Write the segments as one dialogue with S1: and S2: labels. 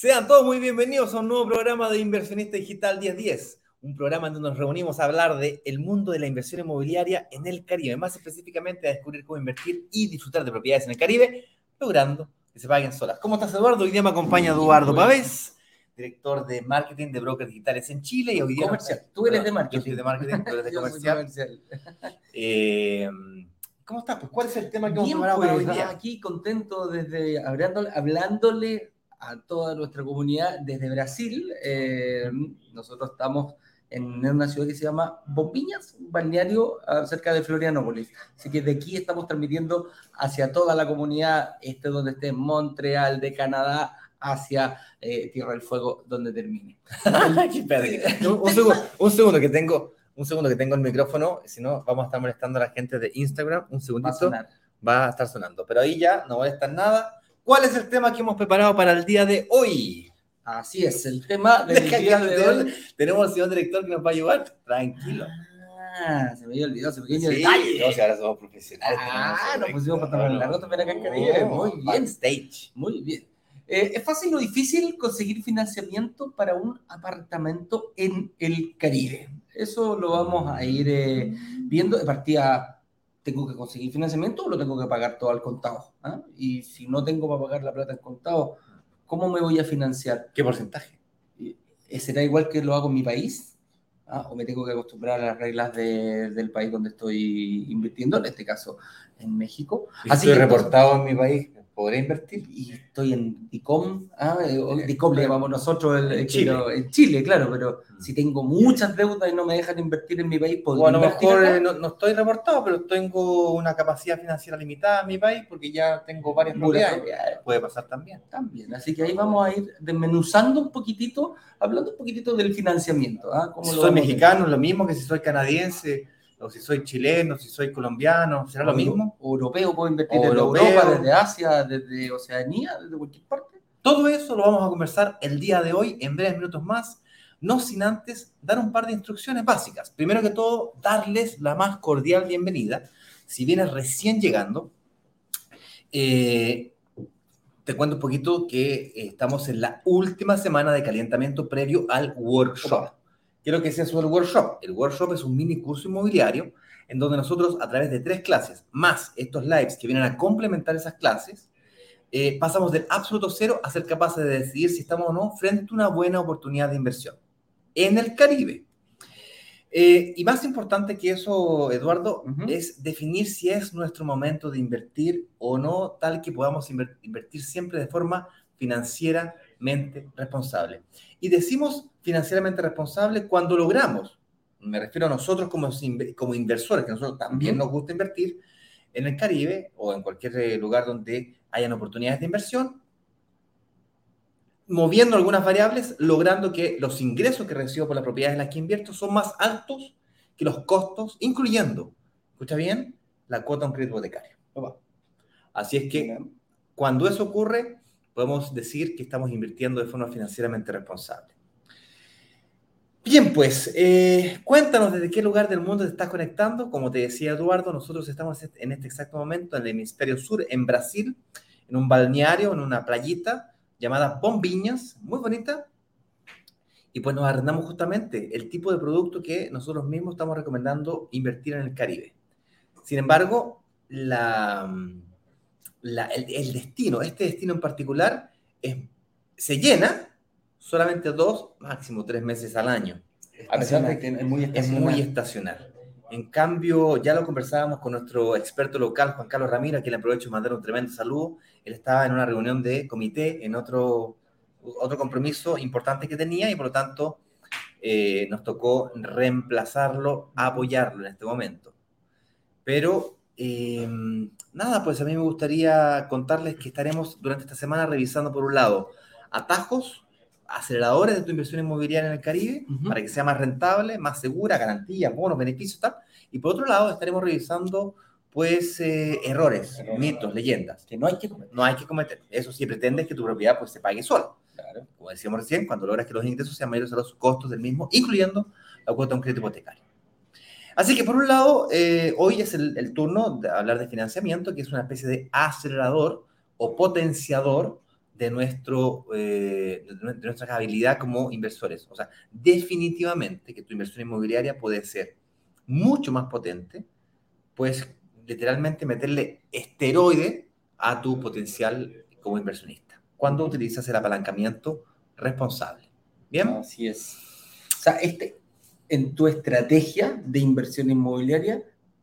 S1: Sean todos muy bienvenidos a un nuevo programa de Inversionista Digital 1010, un programa donde nos reunimos a hablar del el mundo de la inversión inmobiliaria en el Caribe, más específicamente a descubrir cómo invertir y disfrutar de propiedades en el Caribe, logrando que se paguen solas. ¿Cómo estás, Eduardo? Hoy día me acompaña Eduardo Pavés, director de marketing de brokers digitales en Chile y hoy día...
S2: Comercial. Tú eres de marketing.
S1: Yo soy de marketing, tú eres de comercial.
S2: comercial.
S1: Eh, ¿Cómo estás? Pues, ¿Cuál es el tema que hemos preparado para
S2: pues,
S1: hoy día?
S2: aquí contento desde hablándole, hablándole a toda nuestra comunidad desde Brasil. Eh, nosotros estamos en una ciudad que se llama Bombiñas, un balneario ah, cerca de Florianópolis. Así que de aquí estamos transmitiendo hacia toda la comunidad, este donde esté Montreal, de Canadá, hacia eh, Tierra del Fuego, donde termine.
S1: Un, un segundo, un segundo que tengo, un segundo que tengo el micrófono, si no vamos a estar molestando a la gente de Instagram. Un
S2: Va a
S1: segundito, va a estar sonando, pero ahí ya no molesta nada. ¿Cuál es el tema que hemos preparado para el día de hoy?
S2: Así es, el tema del día de hoy.
S1: tenemos- al señor director que nos va a ayudar. Tranquilo.
S2: Ah, se me había olvidado ese pequeño
S1: Sí,
S2: detalle.
S1: no, si ahora somos profesionales.
S2: Ah, nos pusimos pantalones largos también acá en Caribe. Muy bien.
S1: Backstage.
S2: Muy bien. Eh, ¿Es fácil o difícil conseguir financiamiento para un apartamento en el Caribe? Eso lo vamos a ir eh, viendo. De partida, ¿tengo que conseguir financiamiento o lo tengo que pagar todo al contado? ¿Ah? Y si no tengo para pagar la plata al contado, ¿cómo me voy a financiar?
S1: ¿Qué porcentaje?
S2: Eh, ¿Será igual que lo hago en mi país? ¿Ah? ¿O me tengo que acostumbrar a las reglas de- del país donde estoy invirtiendo? En este caso, en México. Así
S1: Estoy
S2: que entonces-
S1: reportado en mi país. ¿Podré invertir?
S2: y estoy en DICOM, ah, eh, DICOM le llamamos nosotros el-
S1: En Chile.
S2: pero- en Chile, claro, pero
S1: Mm.
S2: si tengo muchas deudas y no me dejan invertir en mi país, ¿podría
S1: O a lo mejor eh, no, no estoy reportado, pero tengo una capacidad financiera limitada en mi país porque ya tengo varias propiedades.
S2: propiedad,
S1: Puede pasar también.
S2: También, así que ahí vamos a ir desmenuzando un poquitito, hablando un poquitito del financiamiento. ¿ah? ¿Cómo
S1: Si
S2: lo
S1: soy mexicano, lo mismo que si soy canadiense, o si soy chileno, si soy colombiano, ¿será lo mismo?
S2: Europeo, puedo invertir
S1: O
S2: desde
S1: europeo.
S2: Europa, desde Asia, desde Oceanía, desde cualquier parte.
S1: Todo eso lo vamos a conversar el día de hoy, en breves minutos más, no sin antes dar un par de instrucciones básicas. Primero que todo, darles la más cordial bienvenida. Si vienes recién llegando, eh, te cuento un poquito que eh, estamos en la última semana de calentamiento previo al workshop. Quiero que sea sobre el workshop. El workshop es un mini curso inmobiliario en donde nosotros, a través de tres clases, más estos lives que vienen a complementar esas clases, eh, pasamos del absoluto cero a ser capaces de decidir si estamos o no frente a una buena oportunidad de inversión en el Caribe. Eh, y más importante que eso, Eduardo,
S2: Ujú.
S1: es definir si es nuestro momento de invertir o no, tal que podamos inver- invertir siempre de forma financieramente responsable. Y decimos financieramente responsable cuando logramos, me refiero a nosotros como, como inversores, que nosotros también nos gusta invertir en el Caribe o en cualquier eh, lugar donde hayan oportunidades de inversión, moviendo algunas variables, logrando que los ingresos que recibo por las propiedades en las que invierto son más altos que los costos, incluyendo, escucha bien, la cuota de un crédito hipotecario. Así es que cuando eso ocurre, podemos decir que estamos invirtiendo de forma financieramente responsable. Bien, pues, eh, cuéntanos desde qué lugar del mundo te estás conectando. Como te decía Eduardo, nosotros estamos en este exacto momento en el hemisferio sur, en Brasil, en un balneario, en una playita llamada Bombiñas, muy bonita. Y pues nos arrendamos justamente el tipo de producto que nosotros mismos estamos recomendando invertir en el Caribe. Sin embargo, la, la- el, el destino, este destino en particular, es- se llena solamente dos, máximo tres meses al año. A pesar de que
S2: es muy
S1: Es
S2: estacional.
S1: muy estacional. En cambio, ya lo conversábamos con nuestro experto local, Juan Carlos Ramírez, a quien le aprovecho de mandar un tremendo saludo. Él estaba en una reunión de comité, en otro, otro compromiso importante que tenía y por lo tanto eh, nos tocó reemplazarlo, apoyarlo en este momento. Pero eh, nada, pues a mí me gustaría contarles que estaremos durante esta semana revisando por un lado atajos, aceleradores de tu inversión inmobiliaria en el Caribe
S2: Ujú.
S1: para que sea más rentable, más segura, garantías, bonos, beneficios, tal. Y por otro lado, estaremos revisando pues eh, errores,
S2: Errores.
S1: mitos, leyendas.
S2: Que no hay que cometer.
S1: No hay que cometer. Eso sí pretendes que tu propiedad pues se pague sola.
S2: Claro.
S1: Como decíamos recién, cuando logras que los ingresos sean mayores a los costos del mismo, incluyendo la cuota de un crédito hipotecario. Así que por un lado, eh, hoy es el, el turno de hablar de financiamiento, que es una especie de acelerador o potenciador de, nuestro, eh, de nuestra habilidad como inversores. O sea, definitivamente que tu inversión inmobiliaria puede ser mucho más potente, pues literalmente meterle esteroide a tu potencial como inversionista, cuando utilizas el apalancamiento responsable. ¿Bien?
S2: Así es. O sea, este, en tu estrategia de inversión inmobiliaria,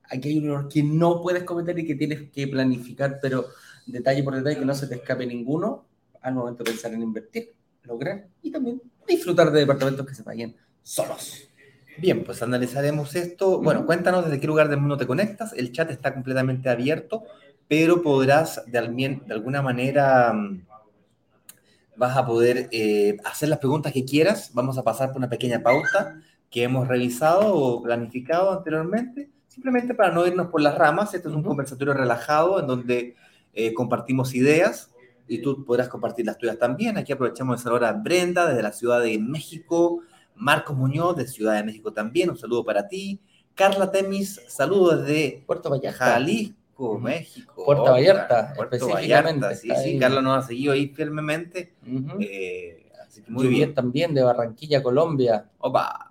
S2: aquí hay un error que no puedes cometer y que tienes que planificar, pero detalle por detalle, que no se te escape ninguno al momento de pensar en invertir, lograr y también disfrutar de departamentos que se paguen solos.
S1: Bien, pues analizaremos esto. Bueno, cuéntanos desde qué lugar del mundo te conectas. El chat está completamente abierto, pero podrás de, de alguna manera, mm, vas a poder eh, hacer las preguntas que quieras. Vamos a pasar por una pequeña pauta que hemos revisado o planificado anteriormente, simplemente para no irnos por las ramas. Este es un conversatorio relajado en donde eh, compartimos ideas y tú podrás compartir las tuyas también. Aquí aprovechamos de saludar a Brenda desde la Ciudad de México, Marcos Muñoz de Ciudad de México también, un saludo para ti. Carla Temis, saludos desde
S2: Puerto Vallarta.
S1: Jalisco. México.
S2: Puerto Vallarta,
S1: Puerto Vallarta, sí, sí. Carla nos ha seguido ahí firmemente.
S2: Ujú.
S1: eh, así que muy
S2: Muy
S1: bien.
S2: también de Barranquilla, Colombia.
S1: Opa,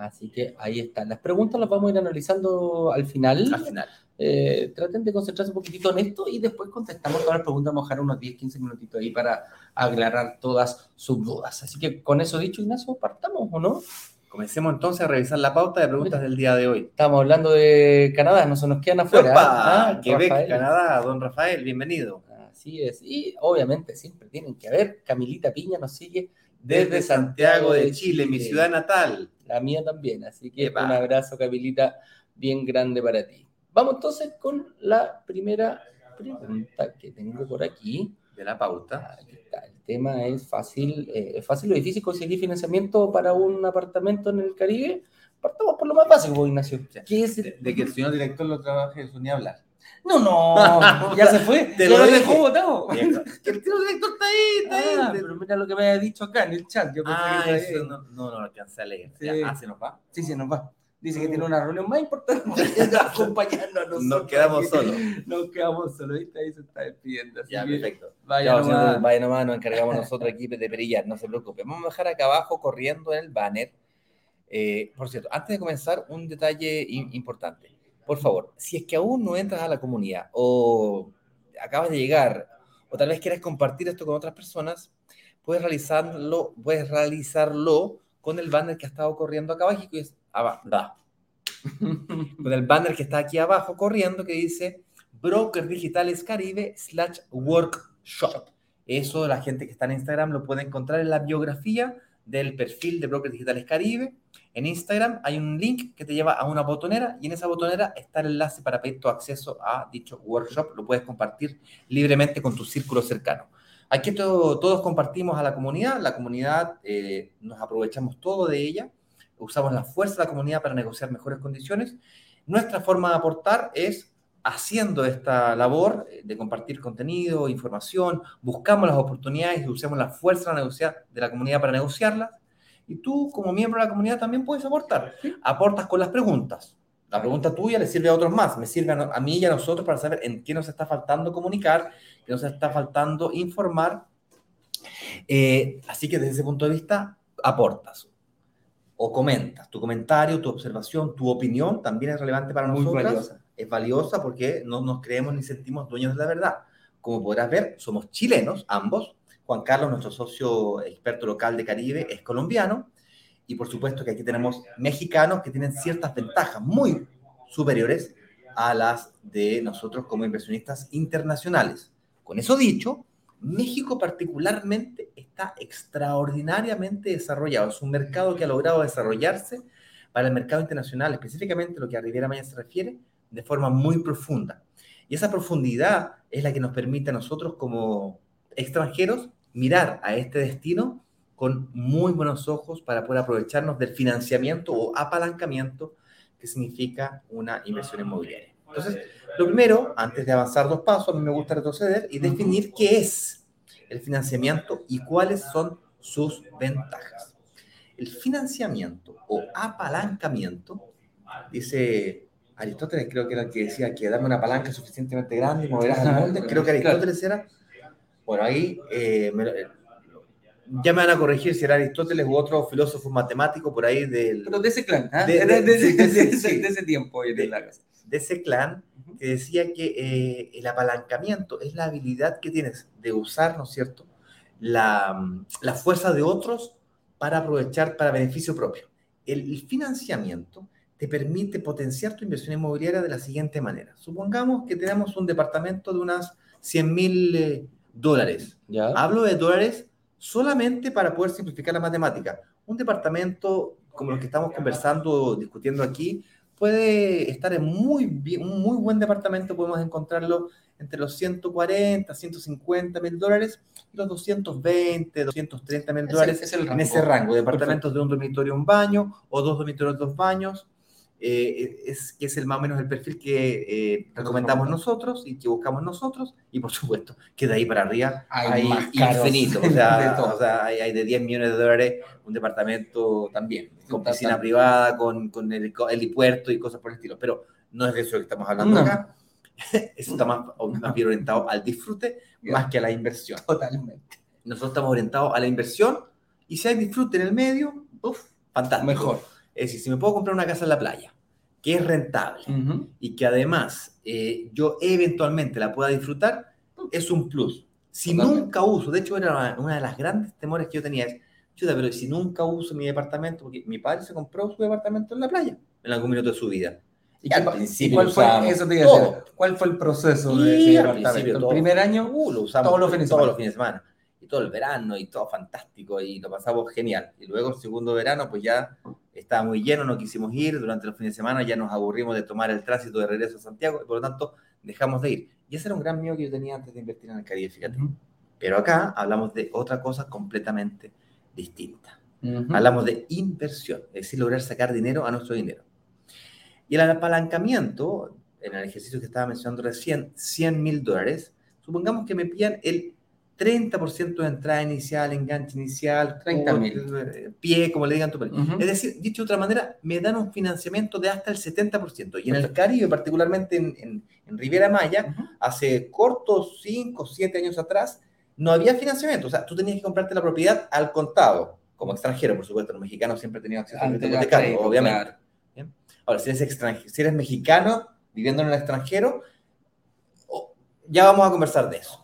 S2: Así que ahí están. Las preguntas las vamos a ir analizando al final.
S1: al final.
S2: Eh, traten de concentrarse un poquitito en esto y después contestamos todas las preguntas. Vamos a dejar unos 10, 15 minutitos ahí para aclarar todas sus dudas. Así que con eso dicho, Ignacio, partamos o no?
S1: Comencemos entonces a revisar la pauta de preguntas del día de hoy.
S2: Estamos hablando de Canadá, no se nos quedan afuera.
S1: Opa,
S2: ¿ah?
S1: Quebec,
S2: Rafael.
S1: Canadá, don Rafael, bienvenido.
S2: Así es. Y obviamente siempre tienen que haber. Camilita Piña nos sigue
S1: Desde Santiago de Chile, mi ciudad natal.
S2: La mía también. Así que
S1: Epa.
S2: un abrazo, Camilita, bien grande para ti. Vamos entonces con la primera pregunta que tengo por aquí.
S1: De la pauta.
S2: Aquí está. El tema es fácil, eh, ¿es fácil o difícil conseguir financiamiento para un apartamento en el Caribe? Partamos por lo más básico, Ignacio. ¿Qué es el-
S1: De, de que el señor director lo trabaje, eso ni hablar.
S2: No, no, ya se fue.
S1: Te
S2: ya
S1: lo
S2: dejó
S1: el señor director está ahí, está ahí.
S2: Ah, pero mira lo que me había dicho acá en el chat. Yo pensé
S1: Ah,
S2: que
S1: eso
S2: ahí.
S1: no, no, no lo alcancé a leer.
S2: Sí.
S1: Ah, se nos va.
S2: Sí, sí, nos va. Dice que tiene una reunión más importante acompañando a nosotros.
S1: Nos quedamos solos.
S2: Nos quedamos solos. ¿viste? Ahí se está despidiendo. Así
S1: Ya,
S2: que
S1: perfecto.
S2: vaya
S1: Ya,
S2: nomás.
S1: vaya nomás, nos encargamos nosotros aquí de perillar, no se preocupe. Vamos a dejar acá abajo corriendo en el banner. Eh, por cierto, antes de comenzar, un detalle im- importante. Por favor, si es que aún no entras a la comunidad o acabas de llegar o tal vez quieres compartir esto con otras personas, puedes realizarlo, puedes realizarlo con el banner que ha estado corriendo acá abajo, que es abajo, con el banner que está aquí abajo corriendo que dice Broker Digitales Caribe slash Workshop. Eso la gente que está en Instagram lo puede encontrar en la biografía del perfil de Broker Digitales Caribe. En Instagram hay un link que te lleva a una botonera y en esa botonera está el enlace para pedir tu acceso a dicho workshop. Lo puedes compartir libremente con tu círculo cercano. Aquí to- todos compartimos a la comunidad, la comunidad eh, nos aprovechamos todo de ella, usamos la fuerza de la comunidad para negociar mejores condiciones. Nuestra forma de aportar es haciendo esta labor eh, de compartir contenido, información, buscamos las oportunidades y usamos la fuerza de la, de la comunidad para negociarlas. Y tú, como miembro de la comunidad, también puedes aportar. Aportas con las preguntas. La pregunta tuya le sirve a otros más, me sirve a, a mí y a nosotros para saber en qué nos está faltando comunicar, qué nos está faltando informar. Eh, así que desde ese punto de vista, aportas o comentas. Tu comentario, tu observación, tu opinión también es relevante para
S2: Muy
S1: nosotros.
S2: valiosa.
S1: Es valiosa porque no nos creemos ni sentimos dueños de la verdad. Como podrás ver, somos chilenos, ambos. Juan Carlos, nuestro socio experto local de Caribe, es colombiano. Y por supuesto que aquí tenemos mexicanos que tienen ciertas ventajas muy superiores a las de nosotros como inversionistas internacionales. Con eso dicho, México particularmente está extraordinariamente desarrollado. Es un mercado que ha logrado desarrollarse para el mercado internacional, específicamente lo que a Riviera Maya se refiere, de forma muy profunda. Y esa profundidad es la que nos permite a nosotros como extranjeros mirar a este destino con muy buenos ojos para poder aprovecharnos del financiamiento o apalancamiento que significa una inversión inmobiliaria. Entonces, lo primero, antes de avanzar dos pasos, a mí me gusta retroceder y definir qué es el financiamiento y cuáles son sus ventajas. El financiamiento o apalancamiento, dice Aristóteles, creo que era el que decía que darme una palanca suficientemente grande y moverás al molde, creo que Aristóteles era. Bueno, ahí eh, ya me van a corregir si era Aristóteles u otro filósofo matemático por ahí del...
S2: Pero de ese clan, ¿ah?
S1: de,
S2: de,
S1: de,
S2: de, ese tiempo.
S1: De, de ese clan que decía que eh, el apalancamiento es la habilidad que tienes de usar, ¿no es cierto?, la, la fuerza de otros para aprovechar para beneficio propio. El financiamiento te permite potenciar tu inversión inmobiliaria de la siguiente manera. Supongamos que tenemos un departamento de unas 100 mil eh, dólares.
S2: ¿Ya?
S1: Hablo de dólares solamente para poder simplificar la matemática. Un departamento como los que estamos conversando, discutiendo aquí, puede estar en muy bien, un muy buen departamento, podemos encontrarlo entre los 140, 150 mil dólares y los 220, 230 mil dólares
S2: es el
S1: en ese rango. Departamentos de un dormitorio, un baño, o dos dormitorios, dos baños, eh, es, que es el más o menos el perfil que eh, recomendamos nosotros y que buscamos nosotros, y por supuesto que de ahí para arriba hay,
S2: más
S1: infinito, o sea, o sea hay, hay, de 10 millones de dólares un departamento también, con piscina privada, con, con el helipuerto y cosas por el estilo, pero no es de eso que estamos hablando
S2: No.
S1: acá, eso está más, más bien orientado al disfrute más que a la inversión.
S2: Totalmente.
S1: Nosotros estamos orientados a la inversión y si hay disfrute en el medio, uff, fantástico.
S2: Mejor.
S1: Es decir, si me puedo comprar una casa en la playa, que es rentable
S2: Ujú.
S1: y que además eh, yo eventualmente la pueda disfrutar, es un plus. Si
S2: Totalmente.
S1: nunca uso, de hecho era una, una de las grandes temores que yo tenía, es, chuta, pero si nunca uso mi departamento, porque mi padre se compró su departamento en la playa en algún minuto de su vida.
S2: ¿Y,
S1: Y al principio
S2: cuál fue, eso te iba a decir,
S1: todo.
S2: ¿cuál fue el proceso
S1: Y
S2: de ese
S1: al
S2: departamento?
S1: principio
S2: El
S1: todo.
S2: primer año,
S1: Uh, lo usamos
S2: Todos los fines de semana.
S1: Todo el verano y todo fantástico y lo pasamos genial. Y luego el segundo verano pues ya estaba muy lleno, no quisimos ir. Durante los fines de semana ya nos aburrimos de tomar el tránsito de regreso a Santiago y por lo tanto dejamos de ir. Y ese era un gran miedo que yo tenía antes de invertir en el Caribe, fíjate. Pero acá hablamos de otra cosa completamente distinta. Hablamos de inversión, es decir, lograr sacar dinero a nuestro dinero. Y el apalancamiento, en el ejercicio que estaba mencionando recién, 100 mil dólares, supongamos que me pillan el 30% de entrada inicial, enganche inicial,
S2: 30.000.
S1: eh, pie, como le digan tu país.
S2: Ujú.
S1: Es decir, dicho de otra manera, me dan un financiamiento de hasta el 70%. Y en el Caribe, particularmente en, en, en Riviera Maya, hace cortos 5 o 7 años atrás, no había financiamiento. O sea, tú tenías que comprarte la propiedad al contado, como extranjero, por supuesto. Los mexicanos siempre tenido acceso al crédito hipotecario, obviamente.
S2: claro.
S1: Ahora, si eres extranjero, si eres mexicano viviendo en el extranjero, ya vamos a conversar de eso.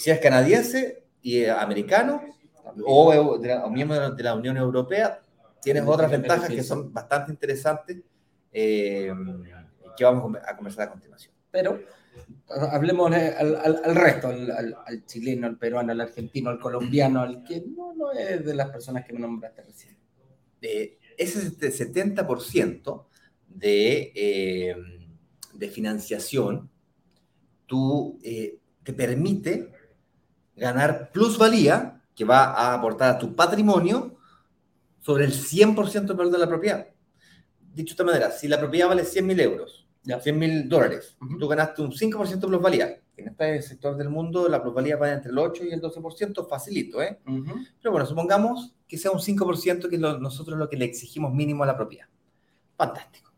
S1: Y si eres canadiense y eh, americano o, eh, de la- o miembro de la, Unión Europea, tienes
S2: Tiene
S1: otras ventajas que son bastante interesantes eh, que vamos a conver- a conversar a continuación.
S2: Pero hablemos eh, al, al- al resto, al, chileno, al peruano, al argentino, al colombiano, al que no, no es de las personas que me nombraste recién.
S1: Eh, ese este 70% de, eh, de financiación tú, eh, te permite ganar plusvalía que va a aportar a tu patrimonio sobre el 100% del valor de la propiedad. Dicho de esta manera, si la propiedad vale 100 mil euros,
S2: Ya.
S1: 100 mil dólares,
S2: Ujú.
S1: tú ganaste un 5% de plusvalía. En este sector del mundo la plusvalía va entre el 8 y el 12%, facilito, ¿eh?
S2: Ujú.
S1: Pero bueno, supongamos que sea un 5% que es lo- nosotros lo que le exigimos mínimo a la propiedad. Fantástico.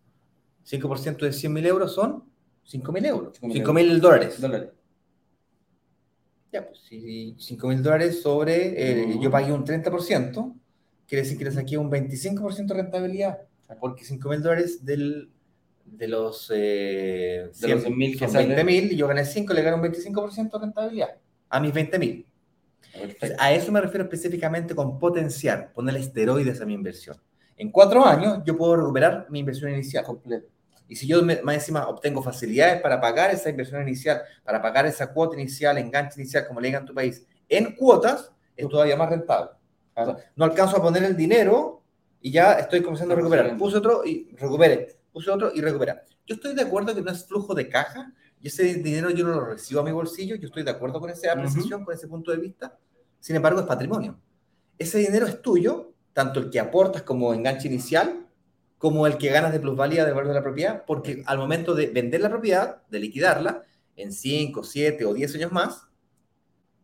S1: 5% de 100 mil euros son 5 mil euros.
S2: 5.000
S1: 5 mil dólares.
S2: Dólares.
S1: Ya, pues si 5 mil dólares sobre, eh,
S2: Ujú.
S1: yo pagué un 30%, quiere decir que le saqué un 25% de rentabilidad. Porque 5 mil dólares del, de los, eh,
S2: De los 100.000 que
S1: son
S2: salen.
S1: 20 mil yo gané 5, le gané un 25% de rentabilidad a mis 20 mil. Entonces, a eso me refiero específicamente con potenciar, ponerle esteroides a mi inversión. En cuatro años yo puedo recuperar mi inversión inicial.
S2: Completo.
S1: Y si yo más encima obtengo facilidades para pagar esa inversión inicial, para pagar esa cuota inicial, enganche inicial, como le digan tu país, en cuotas, es todavía más rentable. O sea, no alcanzo a poner el dinero y ya estoy comenzando a recuperar. Puse otro y recuperé. Puse otro y recuperé. Yo estoy de acuerdo que no es flujo de caja y ese dinero yo no lo recibo a mi bolsillo. Yo estoy de acuerdo con esa apreciación, con ese punto de vista. Sin embargo, es patrimonio. Ese dinero es tuyo, tanto el que aportas como enganche inicial, como el que ganas de plusvalía del valor de la propiedad, porque al momento de vender la propiedad, de liquidarla, en 5, 7 o 10 años más,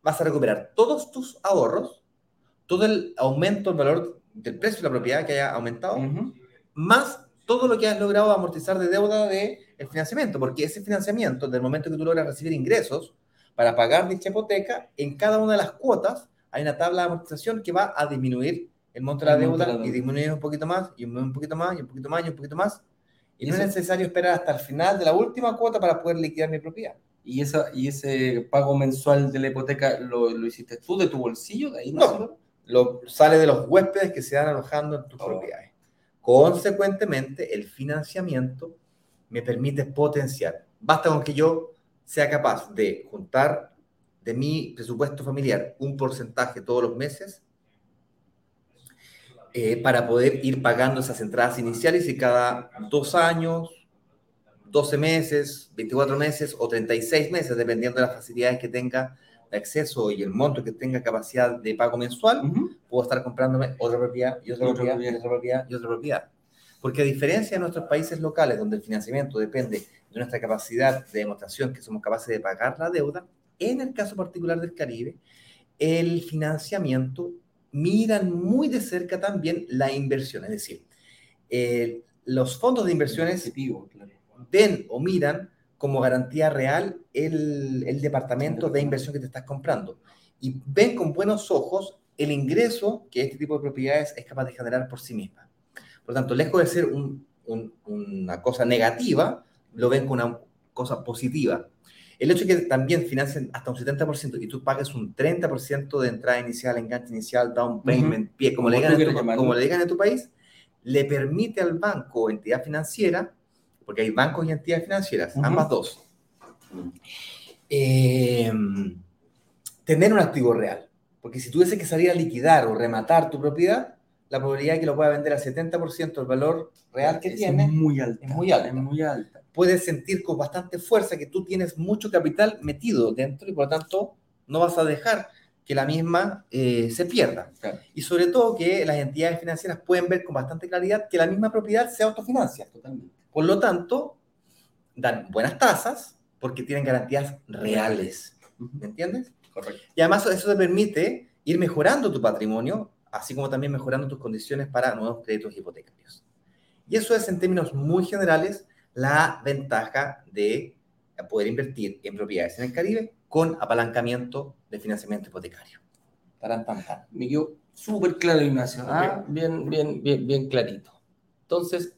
S1: vas a recuperar todos tus ahorros, todo el aumento del valor del precio de la propiedad que haya aumentado,
S2: Ujú.
S1: más todo lo que has logrado amortizar de deuda del financiamiento, porque ese financiamiento, del momento que tú logras recibir ingresos para pagar dicha hipoteca, en cada una de las cuotas hay una tabla de amortización que va a disminuir el monto de la deuda y
S2: deuda.
S1: disminuir un poquito más, y un poquito más, y un poquito más, y un poquito más. Y no es necesario esperar hasta el final de la última cuota para poder liquidar mi propiedad.
S2: ¿Y, esa, ¿Y ese pago mensual de la hipoteca lo, lo hiciste tú de tu bolsillo? ¿De ahí
S1: No.
S2: nació?
S1: Lo, sale de los huéspedes que se van alojando en tus
S2: Oh.
S1: propiedades. Consecuentemente, el financiamiento me permite potenciar. Basta con que yo sea capaz de juntar de mi presupuesto familiar un porcentaje todos los meses eh, para poder ir pagando esas entradas iniciales y cada dos años, 12 meses, 24 meses o 36 meses, dependiendo de las facilidades que tenga de acceso y el monto que tenga capacidad de pago mensual, puedo estar comprándome otra propiedad y otra
S2: Y
S1: propiedad, y otra propiedad y otra propiedad. Porque a diferencia de nuestros países locales, donde el financiamiento depende de nuestra capacidad de demostración que somos capaces de pagar la deuda, en el caso particular del Caribe, el financiamiento miran muy de cerca también la inversión. Es decir, eh, los fondos de inversiones ven o miran como garantía real el, el departamento de inversión que te estás comprando. Y ven con buenos ojos el ingreso que este tipo de propiedades es capaz de generar por sí misma. Por lo tanto, lejos de ser un- un- una cosa negativa, lo ven como una cosa positiva. El hecho de que también financien hasta un 70% y tú pagues un 30% de entrada inicial, enganche inicial, down payment, pie, como,
S2: Como
S1: le tu, como le digan en tu país, le permite al banco o entidad financiera, porque hay bancos y entidades financieras, ambas dos, eh, tener un activo real. Porque si tuviese que salir a liquidar o rematar tu propiedad, la probabilidad de que lo pueda vender al 70% del valor real que
S2: Es
S1: tiene,
S2: muy alta.
S1: es muy alta.
S2: Es muy alta.
S1: Puedes sentir con bastante fuerza que tú tienes mucho capital metido dentro y por lo tanto no vas a dejar que la misma eh, se pierda.
S2: Claro,
S1: Y sobre todo que las entidades financieras pueden ver con bastante claridad que la misma propiedad se autofinancia.
S2: totalmente.
S1: Por lo tanto, dan buenas tasas porque tienen garantías reales. ¿Me entiendes?
S2: Correcto.
S1: Y además eso te permite ir mejorando tu patrimonio, así como también mejorando tus condiciones para nuevos créditos hipotecarios. Y eso es en términos muy generales la ventaja de poder invertir en propiedades en el Caribe con apalancamiento de financiamiento hipotecario. Taran, tan, tan.
S2: Me quedó súper claro, Ignacio. Ah, bien, bien, bien, bien clarito. Entonces,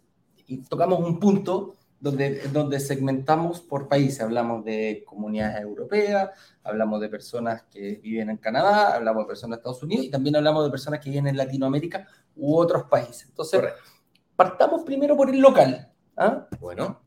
S2: y tocamos un punto donde, donde segmentamos por países. Hablamos de comunidades europeas, hablamos de personas que viven en Canadá, hablamos de personas de Estados Unidos y también hablamos de personas que viven en Latinoamérica u otros países. Entonces,
S1: Correcto.
S2: partamos primero por el local. ¿Ah?
S1: Bueno,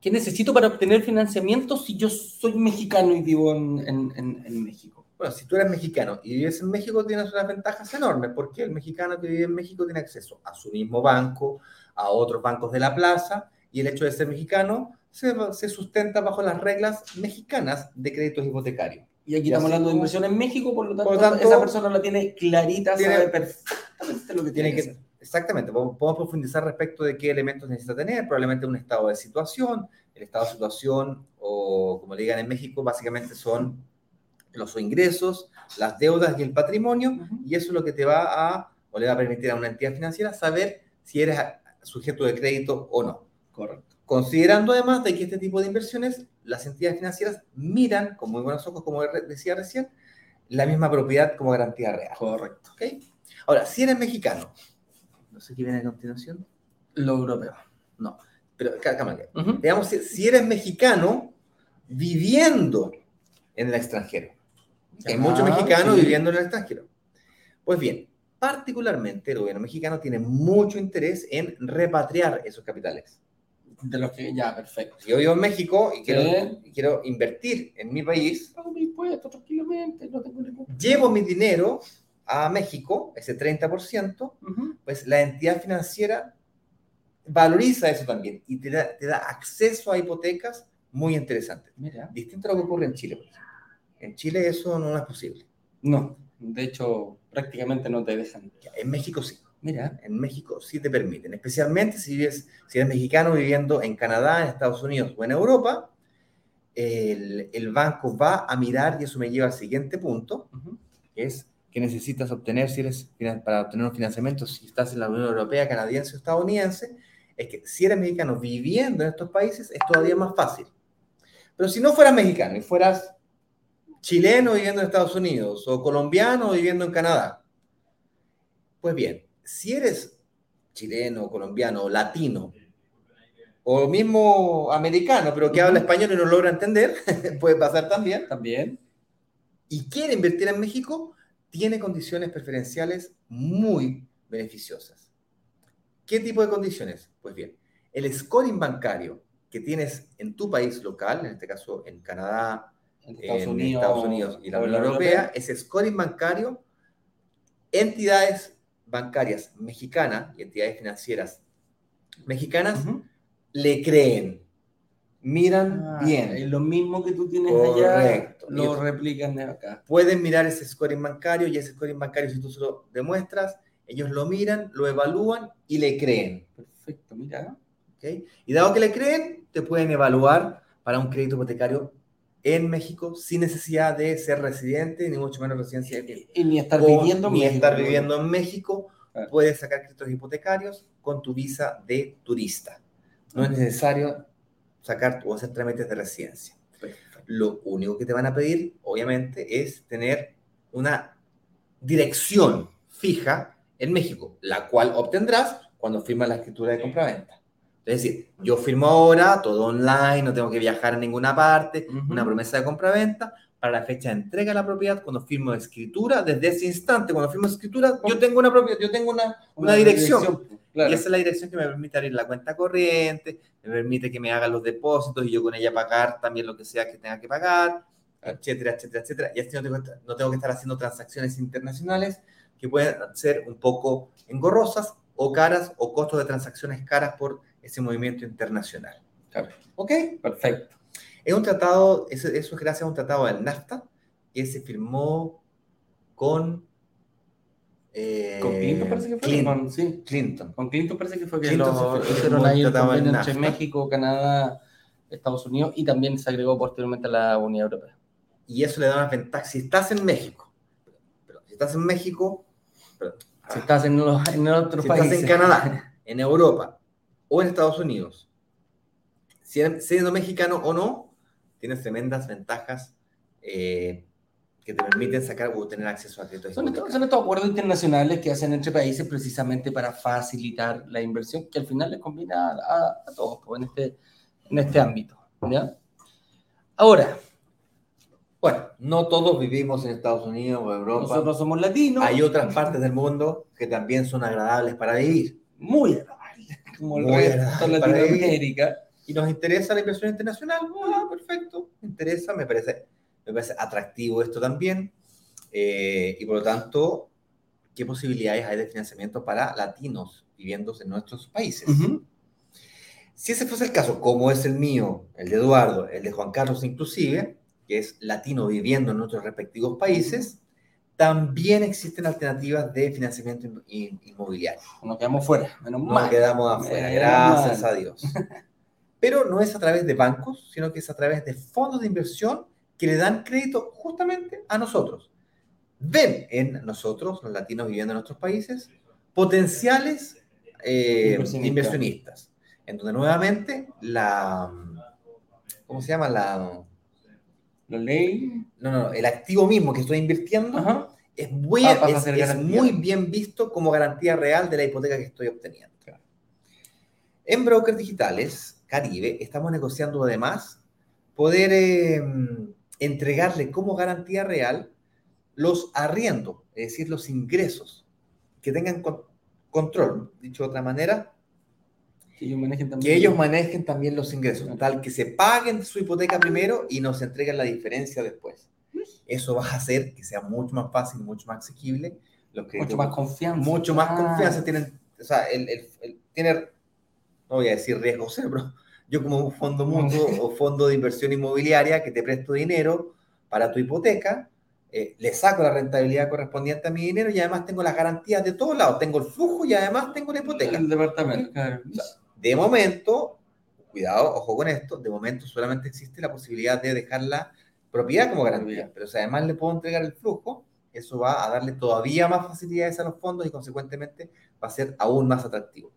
S2: ¿Qué necesito para obtener financiamiento si yo soy mexicano y vivo en, en- en- en México?
S1: bueno, si tú eres mexicano y vives en México, tienes unas ventajas enormes, porque el mexicano que vive en México tiene acceso a su mismo banco, a otros bancos de la plaza, y el hecho de ser mexicano se, se sustenta bajo las reglas mexicanas de créditos hipotecarios.
S2: Y aquí
S1: Y
S2: estamos hablando de inversión en México, por lo tanto,
S1: Por lo tanto,
S2: esa persona la tiene clarita,
S1: tiene-
S2: sabe perfectamente lo que tiene,
S1: Tiene
S2: que
S1: que,
S2: hacer.
S1: Exactamente, podemos profundizar respecto de qué elementos necesita tener, probablemente un estado de situación. El estado de situación, o como le digan en México, básicamente son los ingresos, las deudas y el patrimonio,
S2: Ujú.
S1: y eso es lo que te va a, o le va a permitir a una entidad financiera saber si eres sujeto de crédito o no.
S2: Correcto.
S1: Considerando además de que este tipo de inversiones, las entidades financieras miran con muy buenos ojos, como decía recién, la misma propiedad como garantía real.
S2: Correcto.
S1: ¿ok? Ahora, si eres mexicano, no sé qué viene a continuación,
S2: Lo europeo.
S1: no, pero calma,
S2: Ujú.
S1: digamos, si, si eres mexicano viviendo en el extranjero, hay
S2: Ah,
S1: muchos mexicanos
S2: sí.
S1: viviendo en el extranjero. Pues bien, particularmente el gobierno mexicano tiene mucho interés en repatriar esos capitales.
S2: De los que ya, perfecto.
S1: Yo vivo en México y quiero,
S2: Sí.
S1: y quiero invertir en mi país,
S2: Pago mi impuesto tranquilamente, no tengo ningún
S1: llevo mi dinero a México, ese 30%,
S2: Ujú.
S1: pues la entidad financiera valoriza eso también y te da, te da acceso a hipotecas muy interesantes.
S2: Mira.
S1: Distinto a lo que ocurre en Chile. En Chile eso no es posible.
S2: No, de hecho, prácticamente no te dejan.
S1: En México sí.
S2: Mira.
S1: En México sí te permiten, especialmente si, vives, si eres mexicano viviendo en Canadá, en Estados Unidos o en Europa, el, el banco va a mirar, y eso me lleva al siguiente punto,
S2: Ujú.
S1: que es que necesitas obtener si eres para obtener un financiamiento si estás en la Unión Europea, canadiense o estadounidense, es que si eres mexicano viviendo en estos países es todavía más fácil. Pero si no fueras mexicano y fueras chileno viviendo en Estados Unidos o colombiano viviendo en Canadá, pues bien, si eres chileno, colombiano, latino o mismo americano, pero que habla español y no logra entender, puede pasar también,
S2: También.
S1: y quiere invertir en México, tiene condiciones preferenciales muy beneficiosas. ¿Qué tipo de condiciones? Pues bien, el scoring bancario que tienes en tu país local, en este caso en Canadá,
S2: En Estados,
S1: en
S2: Unidos,
S1: Estados Unidos y la Unión Europea, ese scoring bancario, entidades bancarias mexicanas y entidades financieras mexicanas le creen, miran
S2: Ah,
S1: bien.
S2: es lo mismo que tú tienes allá,
S1: Correcto.
S2: lo
S1: Y-
S2: replican de acá.
S1: pueden mirar ese scoring bancario y ese scoring bancario, si tú se lo demuestras, ellos lo miran, lo evalúan y le creen.
S2: Perfecto, mira.
S1: ¿ok? Y dado que le creen, te pueden evaluar para un crédito hipotecario en México sin necesidad de ser residente, ni mucho menos residencia
S2: Y ni estar viviendo en
S1: ni
S2: México,
S1: estar
S2: ¿no?
S1: viviendo en México. Puedes sacar créditos hipotecarios con tu visa de turista. No es necesario sacar o hacer trámites de residencia. Lo único que te van a pedir, obviamente, es tener una dirección fija en México, la cual obtendrás cuando firmas la escritura de compraventa. Es decir, yo firmo ahora, todo online, no tengo que viajar a ninguna parte,
S2: Ujú.
S1: una promesa de compraventa, para la fecha de entrega de la propiedad, cuando firmo escritura, desde ese instante, cuando firmo escritura, yo tengo una propiedad, yo tengo una, una dirección.
S2: Claro.
S1: Y esa es la dirección que me permite abrir la cuenta corriente, me permite que me hagan los depósitos y yo con ella pagar también lo que sea que tenga que pagar, etcétera, etcétera, etcétera. Y así no tengo, no tengo que estar haciendo transacciones internacionales que pueden ser un poco engorrosas o caras o costos de transacciones caras por ese movimiento internacional.
S2: Claro.
S1: ¿Ok?
S2: Perfecto.
S1: Es un tratado, eso, es gracias a un tratado del NAFTA que se firmó con... eh,
S2: Con Clinton parece que fue.
S1: Clinton.
S2: Con, sí.
S1: Clinton.
S2: Con Clinton parece que fue que
S1: Clinton
S2: lo hicieron ahí
S1: el
S2: convenio entre. México, Canadá, Estados Unidos y también se agregó posteriormente a la Unión Europea.
S1: y eso le da una ventaja. Si estás en México, pero si estás en México, perdón,
S2: Si estás en, los, en otros
S1: si
S2: países.
S1: estás en Canadá, en Europa o en Estados Unidos, siendo mexicano o no, tienes tremendas ventajas eh, que te permiten sacar o tener acceso a créditos
S2: Son estos, son estos acuerdos internacionales que hacen entre países precisamente para facilitar la inversión, que al final les conviene a, a- a todos pues, en, este, en este ámbito. ¿ya? Ahora,
S1: Bueno, no todos vivimos en Estados Unidos o Europa.
S2: nosotros somos latinos,
S1: Hay otras partes del mundo que también son agradables para vivir.
S2: muy agradables, como el
S1: Muy
S2: resto de Latinoamérica.
S1: Y nos interesa la inversión internacional, ah, perfecto, me interesa, me parece, me parece atractivo esto también. eh, y por lo tanto, ¿qué posibilidades hay de financiamiento para latinos viviendo en nuestros países?
S2: Ujú.
S1: Si ese fuese el caso, como es el mío, el de Eduardo, el de Juan Carlos inclusive, que es latino viviendo en nuestros respectivos países, también existen alternativas de financiamiento in- in- inmobiliario.
S2: Nos quedamos fuera, menos
S1: Nos
S2: mal.
S1: quedamos afuera,
S2: Menos
S1: gracias
S2: mal.
S1: a Dios. Pero no es a través de bancos, sino que es a través de fondos de inversión que le dan crédito justamente a nosotros. Ven en nosotros, los latinos viviendo en nuestros países, potenciales eh,
S2: Inversionistas.
S1: inversionistas. En donde nuevamente la... ¿Cómo se llama? La,
S2: La ley.
S1: no, no, el activo mismo que estoy invirtiendo
S2: Ajá.
S1: es, muy,
S2: Ah,
S1: es, es muy bien visto como garantía real de la hipoteca que estoy obteniendo.
S2: Claro.
S1: En Brokers Digitales, Caribe, estamos negociando además poder eh, entregarle como garantía real los arriendos, es decir, los ingresos, que tengan con- control, dicho de otra manera,
S2: Que ellos manejen también.
S1: que ellos manejen también los ingresos, tal que se paguen su hipoteca primero y nos entreguen la diferencia después. Eso va a hacer que sea mucho más fácil, mucho más asequible. Los
S2: Mucho
S1: créditos-
S2: más confianza.
S1: mucho más
S2: Ah,
S1: confianza tienen, o sea, el, el- el tener, no voy a decir riesgo cero, pero yo como un fondo mutuo o fondo de inversión inmobiliaria que te presto dinero para tu hipoteca, eh, le saco la rentabilidad correspondiente a mi dinero y además tengo las garantías de todos lados. Tengo el flujo y además tengo la hipoteca.
S2: El departamento, claro.
S1: O sea, de momento, cuidado, ojo con esto, de momento solamente existe la posibilidad de dejar la propiedad como garantía, pero si además le puedo entregar el flujo, eso va a darle todavía más facilidades a los fondos y consecuentemente va a ser aún más atractivo.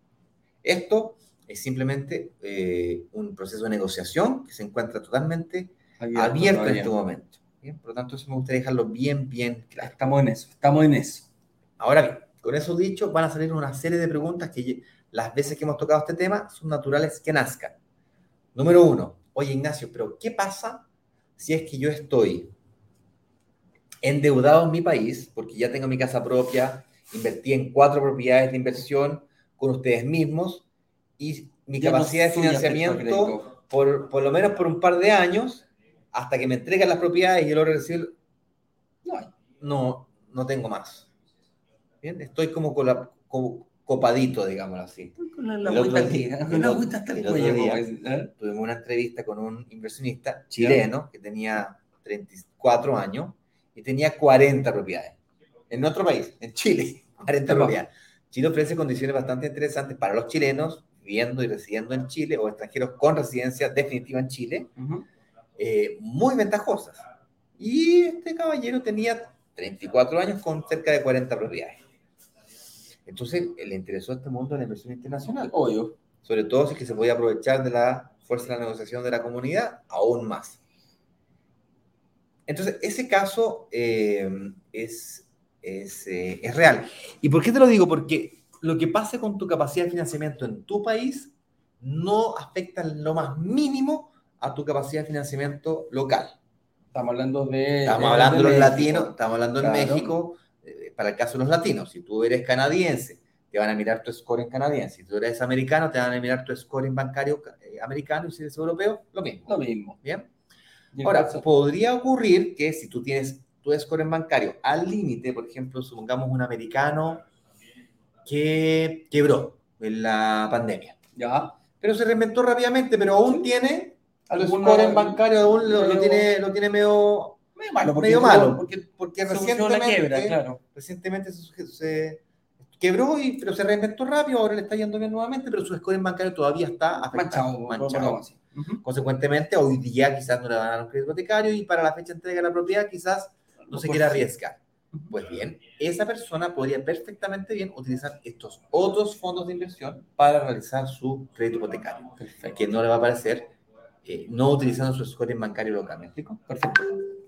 S1: Esto es simplemente eh, un proceso de negociación que se encuentra totalmente abierto, en este momento. ¿bien? Por lo tanto, eso me gustaría dejarlo bien, bien claro.
S2: Estamos en eso, estamos en eso.
S1: Ahora bien, con eso dicho, van a salir una serie de preguntas que las veces que hemos tocado este tema son naturales que nazcan. Número uno, oye Ignacio, pero ¿qué pasa si es que yo estoy endeudado en mi país, porque ya tengo mi casa propia, invertí en cuatro propiedades de inversión con ustedes mismos y mi
S2: Ya no
S1: capacidad de
S2: afecto a
S1: financiamiento, por, por lo menos por un par de años, hasta que me entregan las propiedades y yo logro decir,
S2: No
S1: no, no tengo más. Bien, estoy como, cola- co- copadito, digámoslo así.
S2: Con la, la
S1: día-
S2: con la agüita hasta el cuello. como ¿eh?
S1: Tuvimos una entrevista con un inversionista chileno que tenía 34 años y tenía 40 propiedades. En otro país, en Chile, 40
S2: Epa.
S1: propiedades. Chile ofrece condiciones bastante interesantes para los chilenos viviendo y residiendo en Chile o extranjeros con residencia definitiva en Chile,
S2: Ujú.
S1: eh, muy ventajosas. Y este caballero tenía 34 años con cerca de 40 propiedades. Entonces, le interesó este mundo de la inversión internacional
S2: Obvio.
S1: sobre todo si es que se podía aprovechar de la fuerza de la negociación de la comunidad, aún más. Entonces, ese caso eh, es, es, eh, es real. ¿Y por qué te lo digo? Porque lo que pase con tu capacidad de financiamiento en tu país no afecta en lo más mínimo a tu capacidad de financiamiento local.
S2: Estamos hablando de.
S1: Estamos hablando de los
S2: México.
S1: latinos, estamos hablando en
S2: Claro.
S1: México, eh, para el caso de los latinos. Si tú eres canadiense, te van a mirar tu score en canadiense. Si tú eres americano, te van a mirar tu score en bancario eh, americano. Y si eres europeo, lo mismo.
S2: Lo mismo.
S1: Bien.
S2: En
S1: Ahora, podría ocurrir que si tú tienes tu score en bancario al límite, por ejemplo, supongamos un americano que quebró en la pandemia,
S2: Ya.
S1: pero se reinventó rápidamente, pero aún tiene su
S2: Alguna-
S1: score en bancario, aún lo, lo tiene, lo tiene medio,
S2: Medio malo, porque
S1: medio malo,
S2: porque
S1: porque,
S2: se
S1: recientemente,
S2: quiebra, claro.
S1: recientemente se, se quebró, y, pero se reinventó rápido, ahora le está yendo bien nuevamente, pero su score en bancario todavía está afectado,
S2: Manchado,
S1: manchado.
S2: así. Ujú.
S1: Consecuentemente, hoy día quizás no le van a dar un crédito hipotecario y para la fecha de entrega de la propiedad quizás no se
S2: Por
S1: quiera
S2: sí.
S1: arriesgar. Pues bien, esa persona podría perfectamente bien utilizar estos otros fondos de inversión para realizar su crédito hipotecario,
S2: Perfecto.
S1: que no le va a aparecer eh, no utilizando su score en bancario local. ¿Me explico?
S2: Perfecto.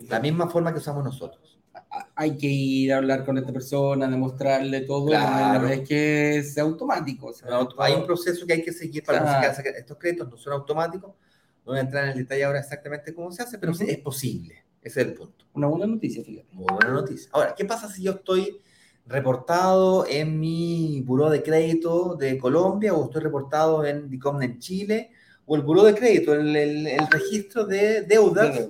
S1: La misma forma que usamos nosotros.
S2: Hay que ir a hablar con esta persona, demostrarle todo.
S1: Claro.
S2: Es que sea automático. sea,
S1: No, hay un proceso que hay que seguir para
S2: Claro.
S1: estos créditos, no son automáticos. No voy a entrar en el detalle ahora exactamente cómo se hace, pero sí
S2: Ujú.
S1: es posible. Ese es el punto.
S2: Una buena noticia, fíjate.
S1: Muy buena noticia. Ahora, ¿qué pasa si yo estoy reportado en mi buró de crédito de Colombia o estoy reportado en DICOM en Chile o el buró de crédito, el, el- el registro de deudas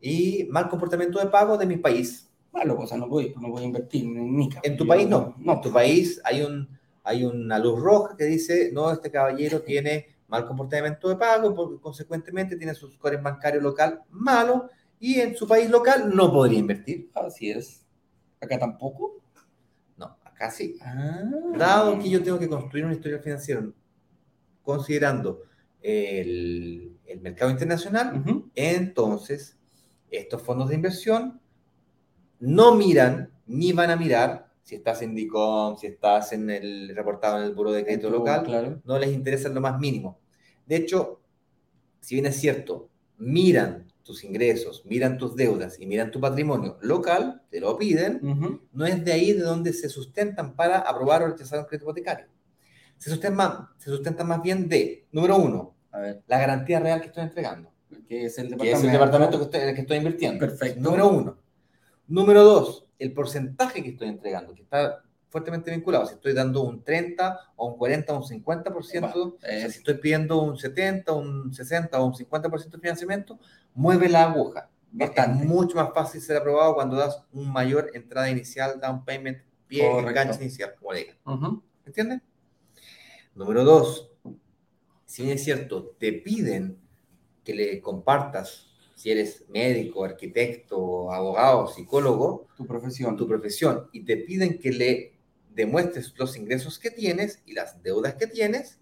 S1: y mal comportamiento de pago de mi país?
S2: Malo, o sea, no voy, no voy a invertir en mi
S1: En tu país no. En tu país hay, un, hay una luz roja que dice, no, este caballero tiene mal comportamiento de pago, porque consecuentemente tiene su score bancario local malo y en su país local no podría invertir.
S2: Así es. Acá tampoco.
S1: No, acá sí.
S2: Ah.
S1: Dado que yo tengo que construir un historial financiero considerando el, el mercado internacional, entonces estos fondos de inversión no miran ni van a mirar si estás en DICOM, si estás en el reportado en el buro de crédito local,
S2: Claro.
S1: no les interesa en lo más mínimo. De hecho, si bien es cierto, miran tus ingresos, miran tus deudas y miran tu patrimonio local, te lo piden, no es de ahí de donde se sustentan para aprobar o rechazar un crédito hipotecario. Se sustentan más, se sustentan más bien de, número uno,
S2: A ver,
S1: la garantía real que estoy entregando,
S2: ¿qué es el
S1: que
S2: departamento?
S1: es el departamento que estoy, en el que estoy invirtiendo.
S2: Perfecto.
S1: Número uno. Número dos, el porcentaje que estoy entregando, que está fuertemente vinculado. Si estoy dando un 30 o un 40 o un 50%, o sea,
S2: Eh,
S1: si estoy pidiendo un 70, un 60 o un 50% de financiamiento, mueve la aguja.
S2: Bastante.
S1: Es mucho más fácil ser aprobado cuando das un mayor entrada inicial, down payment, pie, enganche inicial, como le digan.
S2: ujú.
S1: ¿Entiendes? Número dos, si bien es cierto, te piden que le compartas si eres médico, arquitecto, abogado, psicólogo,
S2: Tu profesión.
S1: tu profesión, y te piden que le demuestres los ingresos que tienes y las deudas que tienes,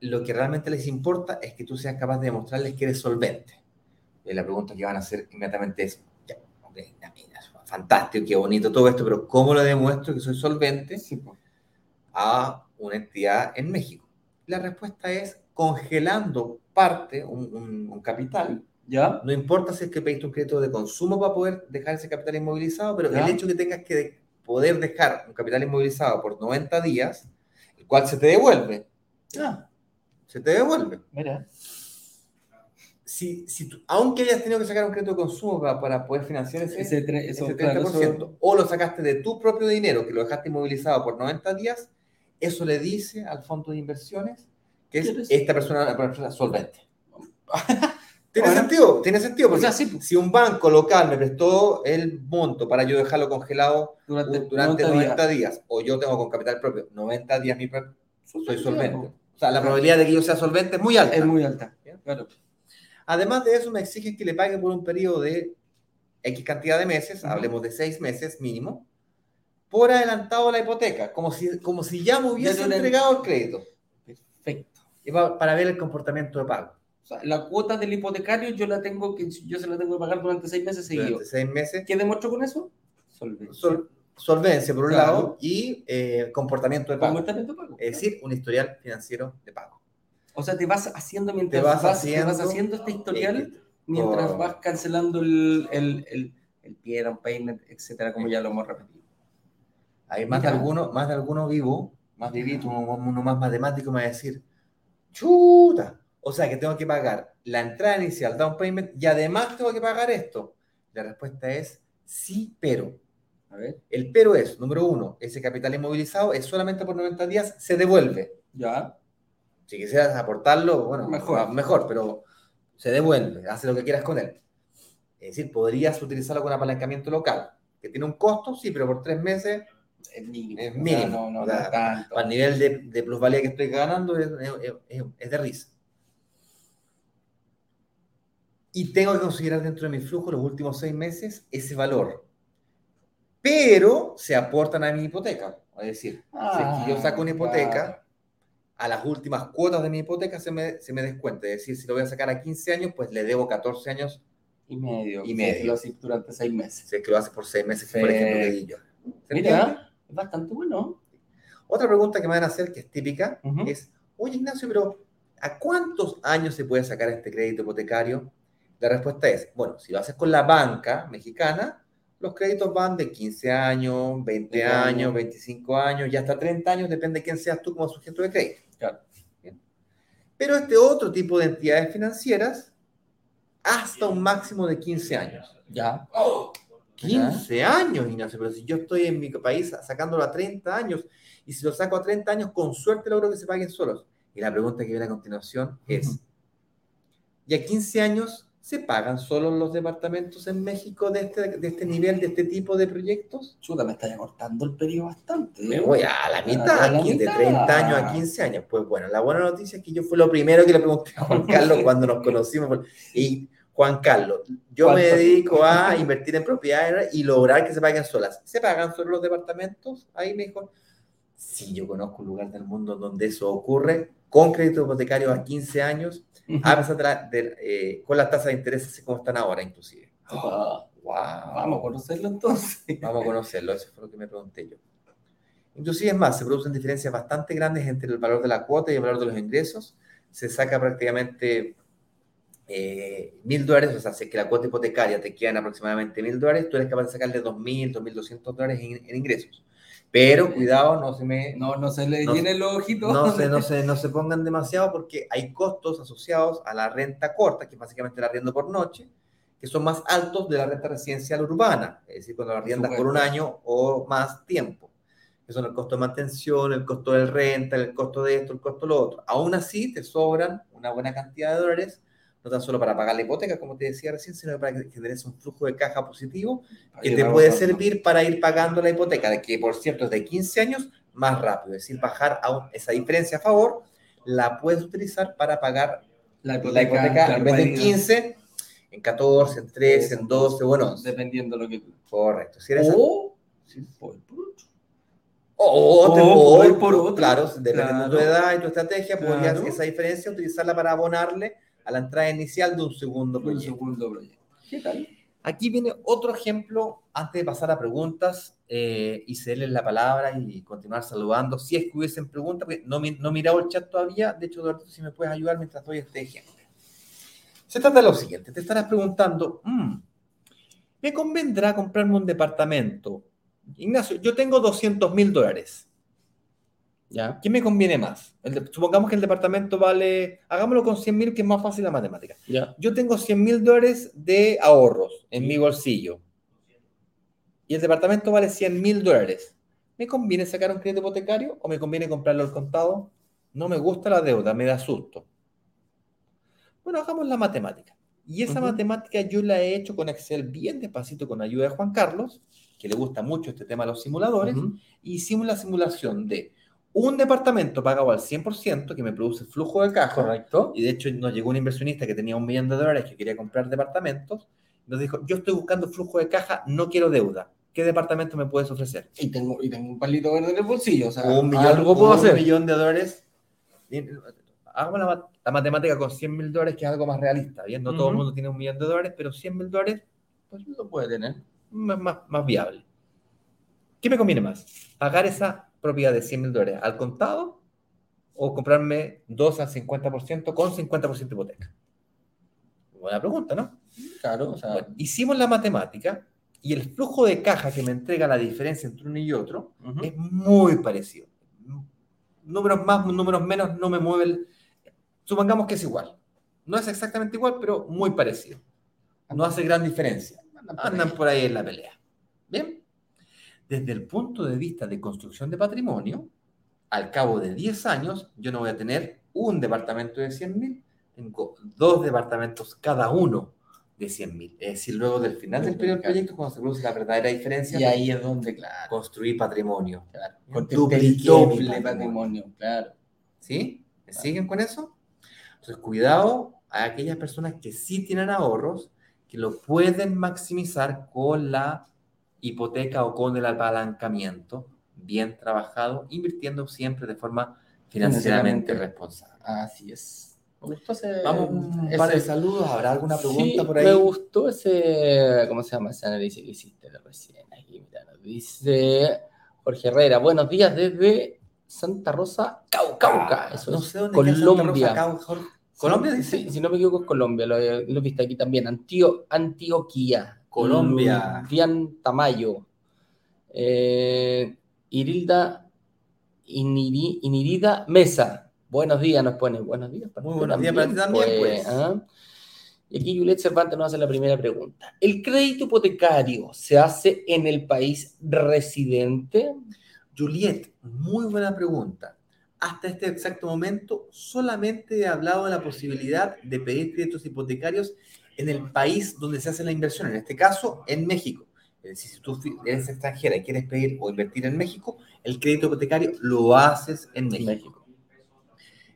S1: lo que realmente les importa es que tú seas capaz de demostrarles que eres solvente. Y la pregunta que van a hacer inmediatamente es, ya, ok, ya, mira, fantástico, qué bonito todo esto, pero ¿cómo lo demuestro que soy solvente
S2: Sí, po.
S1: a una entidad en México? La respuesta es congelando parte, un, un- un capital.
S2: ¿Ya?
S1: No importa si es que pediste un crédito de consumo para poder dejar ese capital inmovilizado, pero
S2: Ya.
S1: el hecho que tengas que poder dejar un capital inmovilizado por 90 días, el cual se te devuelve,
S2: Ah,
S1: se te devuelve.
S2: mira.
S1: Si, si tú- aunque hayas tenido que sacar un crédito de consumo para, para poder financiar ese,
S2: Ese, tre-
S1: ese
S2: eso,
S1: 30%,
S2: claro, eso-
S1: o lo sacaste de tu propio dinero, que lo dejaste inmovilizado por 90 días, eso le dice al fondo de inversiones que es esta persona persona solvente. ¿Tiene
S2: Bueno.
S1: sentido? Tiene sentido,
S2: o
S1: porque
S2: sea, sí, po,
S1: si un banco local me prestó el monto para yo dejarlo congelado
S2: durante,
S1: uh, durante
S2: 90
S1: 90
S2: días.
S1: días. o yo tengo con capital propio 90 días, mi soy
S2: Solvente, po.
S1: O sea, la probabilidad de que yo sea solvente es muy alta.
S2: Es muy alta. Claro.
S1: Además de eso, me exigen que le pague por un periodo de X cantidad de meses, hablemos de seis meses mínimo, por adelantado la hipoteca, como si, como si ya me hubiese entregado el crédito,
S2: Perfecto.
S1: y pa- para ver el comportamiento de pago.
S2: O sea, la cuota del hipotecario yo la tengo que yo se la tengo que pagar durante seis meses seguidos.
S1: Durante seis meses,
S2: ¿Qué demuestro con eso? Solvencia.
S1: sol- solvencia por un
S2: Claro.
S1: lado y eh, comportamiento de pago.
S2: Comportamiento de pago.
S1: Es decir, un historial financiero de pago.
S2: O sea, te vas haciendo mientras
S1: Te vas
S2: vas, te vas
S1: haciendo-
S2: haciendo este historial mientras
S1: oh.
S2: vas cancelando el, el, el, el pie down payment, etcétera, como ya lo hemos repetido.
S1: Hay más de alguno, más de alguno vivo, más vivito, uno, uno más matemático me va a decir, chuta, o sea que tengo que pagar la entrada inicial, down payment, y además tengo que pagar esto. La respuesta es sí, pero.
S2: A ver,
S1: El pero es, número uno, ese capital inmovilizado es solamente por 90 días, se devuelve.
S2: ya.
S1: Si quisieras aportarlo, bueno,
S2: Mejor.
S1: mejor, mejor pero se devuelve, hace lo que quieras con él. Es decir, podrías utilizarlo con apalancamiento local, que tiene un costo, sí, pero por tres meses
S2: Es mínimo.
S1: Es
S2: o sea,
S1: mínimo,
S2: no, no,
S1: o
S2: no
S1: sea,
S2: tanto.
S1: al nivel de, de plusvalía que estoy ganando es- es- es de risa. Y tengo que considerar dentro de mi flujo los últimos seis meses ese valor. Pero se aportan a mi hipoteca. Es decir, si es que yo saco una hipoteca,
S2: claro.
S1: a las últimas cuotas de mi hipoteca se me, se me descuenta. Es decir, si lo voy a sacar a 15 años, pues le debo 14 años
S2: Y medio.
S1: Y
S2: si
S1: medio.
S2: es que Lo haces durante seis meses.
S1: si es que lo hace por seis meses, por ejemplo que di yo.
S2: Mira, es bastante bueno.
S1: Otra pregunta que me van a hacer, que es típica,
S2: Ujú.
S1: es, oye Ignacio, pero ¿a cuántos años se puede sacar este crédito hipotecario? La respuesta es, bueno, si lo haces con la banca mexicana, los créditos van de 15 años, 20
S2: 20
S1: años,
S2: años.
S1: 25 años y hasta 30 años, depende de quién seas tú como sujeto de crédito.
S2: Claro.
S1: Bien. Pero este otro tipo de entidades financieras, hasta un máximo de 15 años.
S2: Ya.
S1: 15 años, Ignacio, pero si yo estoy en mi país sacándolo a 30 años y si lo saco a 30 años, con suerte logro que se paguen solos. Y la pregunta que viene a continuación es. ¿y a 15 años se pagan solos los departamentos en México de este, de este nivel, de este tipo de proyectos?
S2: Chuta, me está acortando el periodo bastante.
S1: Me voy a la mitad,
S2: A la
S1: aquí, de
S2: mitad.
S1: 30 años a 15 años. Pues bueno, la buena noticia es que yo fui lo primero que le pregunté a Juan Carlos cuando nos conocimos. Y Juan Carlos, yo me dedico a invertir en propiedades y lograr que se paguen solas. ¿Se pagan solo los departamentos? Ahí me dijo, sí, yo conozco un lugar del mundo donde eso ocurre, con crédito hipotecario a 15 años, a pesar de la- de- eh, con las tasas de interés así como están ahora inclusive. Wow.
S2: Vamos a conocerlo entonces.
S1: Vamos a conocerlo, eso fue lo que me pregunté yo. Inclusive es más, se producen diferencias bastante grandes entre el valor de la cuota y el valor de los ingresos. Se saca prácticamente eh, mil dólares, o sea, si es que la cuota hipotecaria te quedan aproximadamente mil dólares, tú eres capaz de sacarle dos mil, dos mil doscientos dólares en, en ingresos. Pero cuidado, no se me,
S2: No, no se le
S1: No-
S2: llene los ojitos.
S1: no se, no, se, no se pongan demasiado porque hay costos asociados a la renta corta, que básicamente el arriendo por noche, que son más altos de la renta residencial urbana, es decir, cuando la arriendas por un año o más tiempo, que son el costo de mantención, el costo del renta, el costo de esto, el costo de lo otro. Aún así, te sobran una buena cantidad de dólares, no tan solo para pagar la hipoteca, como te decía recién, sino para que generes un flujo de caja positivo que
S2: Ahí
S1: te puede servir para ir pagando la hipoteca, de que por cierto es de 15 años más rápido, es decir, bajar a esa diferencia a favor, la puedes utilizar para pagar
S2: La
S1: la hipoteca
S2: claro,
S1: en vez de en
S2: para ir-
S1: 15, en 14, en 13, en 12 o en 11.
S2: Dependiendo de lo que tú.
S1: Correcto. Si eres
S2: O, sí, por.
S1: O te
S2: O por- por otro.
S1: Claro, dependiendo de tu
S2: Claro.
S1: edad y tu estrategia, podrías
S2: Claro.
S1: esa diferencia utilizarla para abonarle a la entrada inicial de un segundo
S2: Un
S1: proyecto.
S2: segundo proyecto. ¿Qué tal?
S1: Aquí viene otro ejemplo, antes de pasar a preguntas eh, y cederles la palabra y continuar saludando. Si es que hubiesen preguntas, porque no, no he mirado el chat todavía, de hecho, Eduardo, si me puedes ayudar mientras doy este ejemplo. Se trata de lo siguiente, te estarás preguntando, "Mm, ¿me convendrá comprarme un departamento? Ignacio, yo tengo 200 mil dólares.
S2: Ya.
S1: ¿Qué me conviene más? El de- supongamos que el departamento vale, hagámoslo con 100 mil, que es más fácil la matemática.
S2: Ya.
S1: Yo tengo 100 mil dólares de ahorros en mi bolsillo y el departamento vale 100 mil dólares. ¿Me conviene sacar un crédito hipotecario o me conviene comprarlo al contado? No me gusta la deuda, me da susto. Bueno, hagamos la matemática. Y esa matemática yo la he hecho con Excel bien despacito con ayuda de Juan Carlos, que le gusta mucho este tema de los simuladores hicimos la simulación de un departamento pagado al 100% que me produce flujo de caja.
S2: Correcto.
S1: Y de hecho nos llegó un inversionista que tenía un millón de dólares que quería comprar departamentos. Nos dijo, yo estoy buscando flujo de caja, no quiero deuda. ¿Qué departamento me puedes ofrecer?
S2: Y tengo, y tengo un palito verde en el bolsillo. O sea,
S1: un millón,
S2: algo puedo
S1: un
S2: hacer.
S1: millón de dólares. Hagamos la, la matemática con 100 mil dólares, que es algo más realista. Bien, no todo el mundo tiene un millón de dólares, pero 100 mil dólares
S2: Pues lo puede tener.
S1: más, más, más viable. ¿Qué me conviene más? ¿Pagar esa propiedad de 100 mil dólares al contado o comprarme dos al 50% con 50% de hipoteca? Buena pregunta, ¿no?
S2: Claro, o sea,
S1: Bueno, hicimos la matemática y el flujo de caja que me entrega la diferencia entre uno y otro es muy parecido. Números más, números menos, no me mueve el... Supongamos que es igual. No es exactamente igual, pero muy parecido. No hace gran diferencia.
S2: Andan por
S1: Andan
S2: ahí.
S1: por ahí en la pelea. Bien. Desde el punto de vista de construcción de patrimonio, al cabo de 10 años, yo no voy a tener un departamento de 100 mil, tengo dos departamentos cada uno de 100 mil. Es decir, luego del final del periodo del proyecto, cuando se produce la verdadera diferencia,
S2: Y ahí es donde, claro,
S1: construir patrimonio.
S2: claro. Doble patrimonio. claro.
S1: ¿Sí? ¿Me siguen con eso? Entonces, cuidado a aquellas personas que sí tienen ahorros, que lo pueden maximizar con la hipoteca o con el apalancamiento bien trabajado, invirtiendo siempre de forma financieramente responsable.
S2: Así es. Me gustó ese.
S1: Vamos, un
S2: ese-
S1: par de saludos. ¿Habrá alguna pregunta
S2: Sí,
S1: por ahí?
S2: Me gustó ese. ¿Cómo se llama ese análisis que hiciste recién? Aquí, mira, nos dice Jorge Herrera. Buenos días desde Santa Rosa, Cauca. Eso
S1: no
S2: es
S1: sé dónde Santa
S2: Colombia.
S1: Rosa, Cau- Jor- ¿Colombia
S2: Sí,
S1: dice?
S2: sí, si no me equivoco, es Colombia. Lo, lo he visto aquí también. Antio, Antioquia.
S1: Colombia.
S2: Dian Tamayo. Eh, Irilda Iniri- Inirida Mesa. Buenos días, nos pone. Buenos días para
S1: Muy buenos días para ti también, pues.
S2: ¿ah? Y aquí Juliet Cervantes nos hace la primera pregunta. ¿El crédito hipotecario se hace en el país residente?
S1: Juliet, muy buena pregunta. Hasta este exacto momento solamente he hablado de la posibilidad de pedir créditos hipotecarios en el país donde se hace la inversión, en este caso en México. Es decir, si tú eres extranjera y quieres pedir o invertir en México, el crédito hipotecario lo haces en México.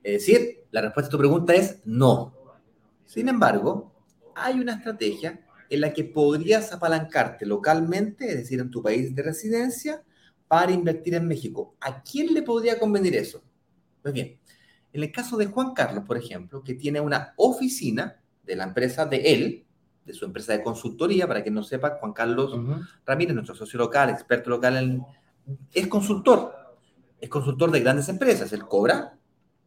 S1: Es decir, la respuesta a tu pregunta es no. Sin embargo, hay una estrategia en la que podrías apalancarte localmente, es decir, en tu país de residencia, para invertir en México. ¿A quién le podría convenir eso? Pues bien, en el caso de Juan Carlos, por ejemplo, que tiene una oficina de la empresa de él, de su empresa de consultoría, para quien no sepa, Juan Carlos. Ramírez, nuestro socio local, experto local, en- es consultor. Es consultor de grandes empresas. Él cobra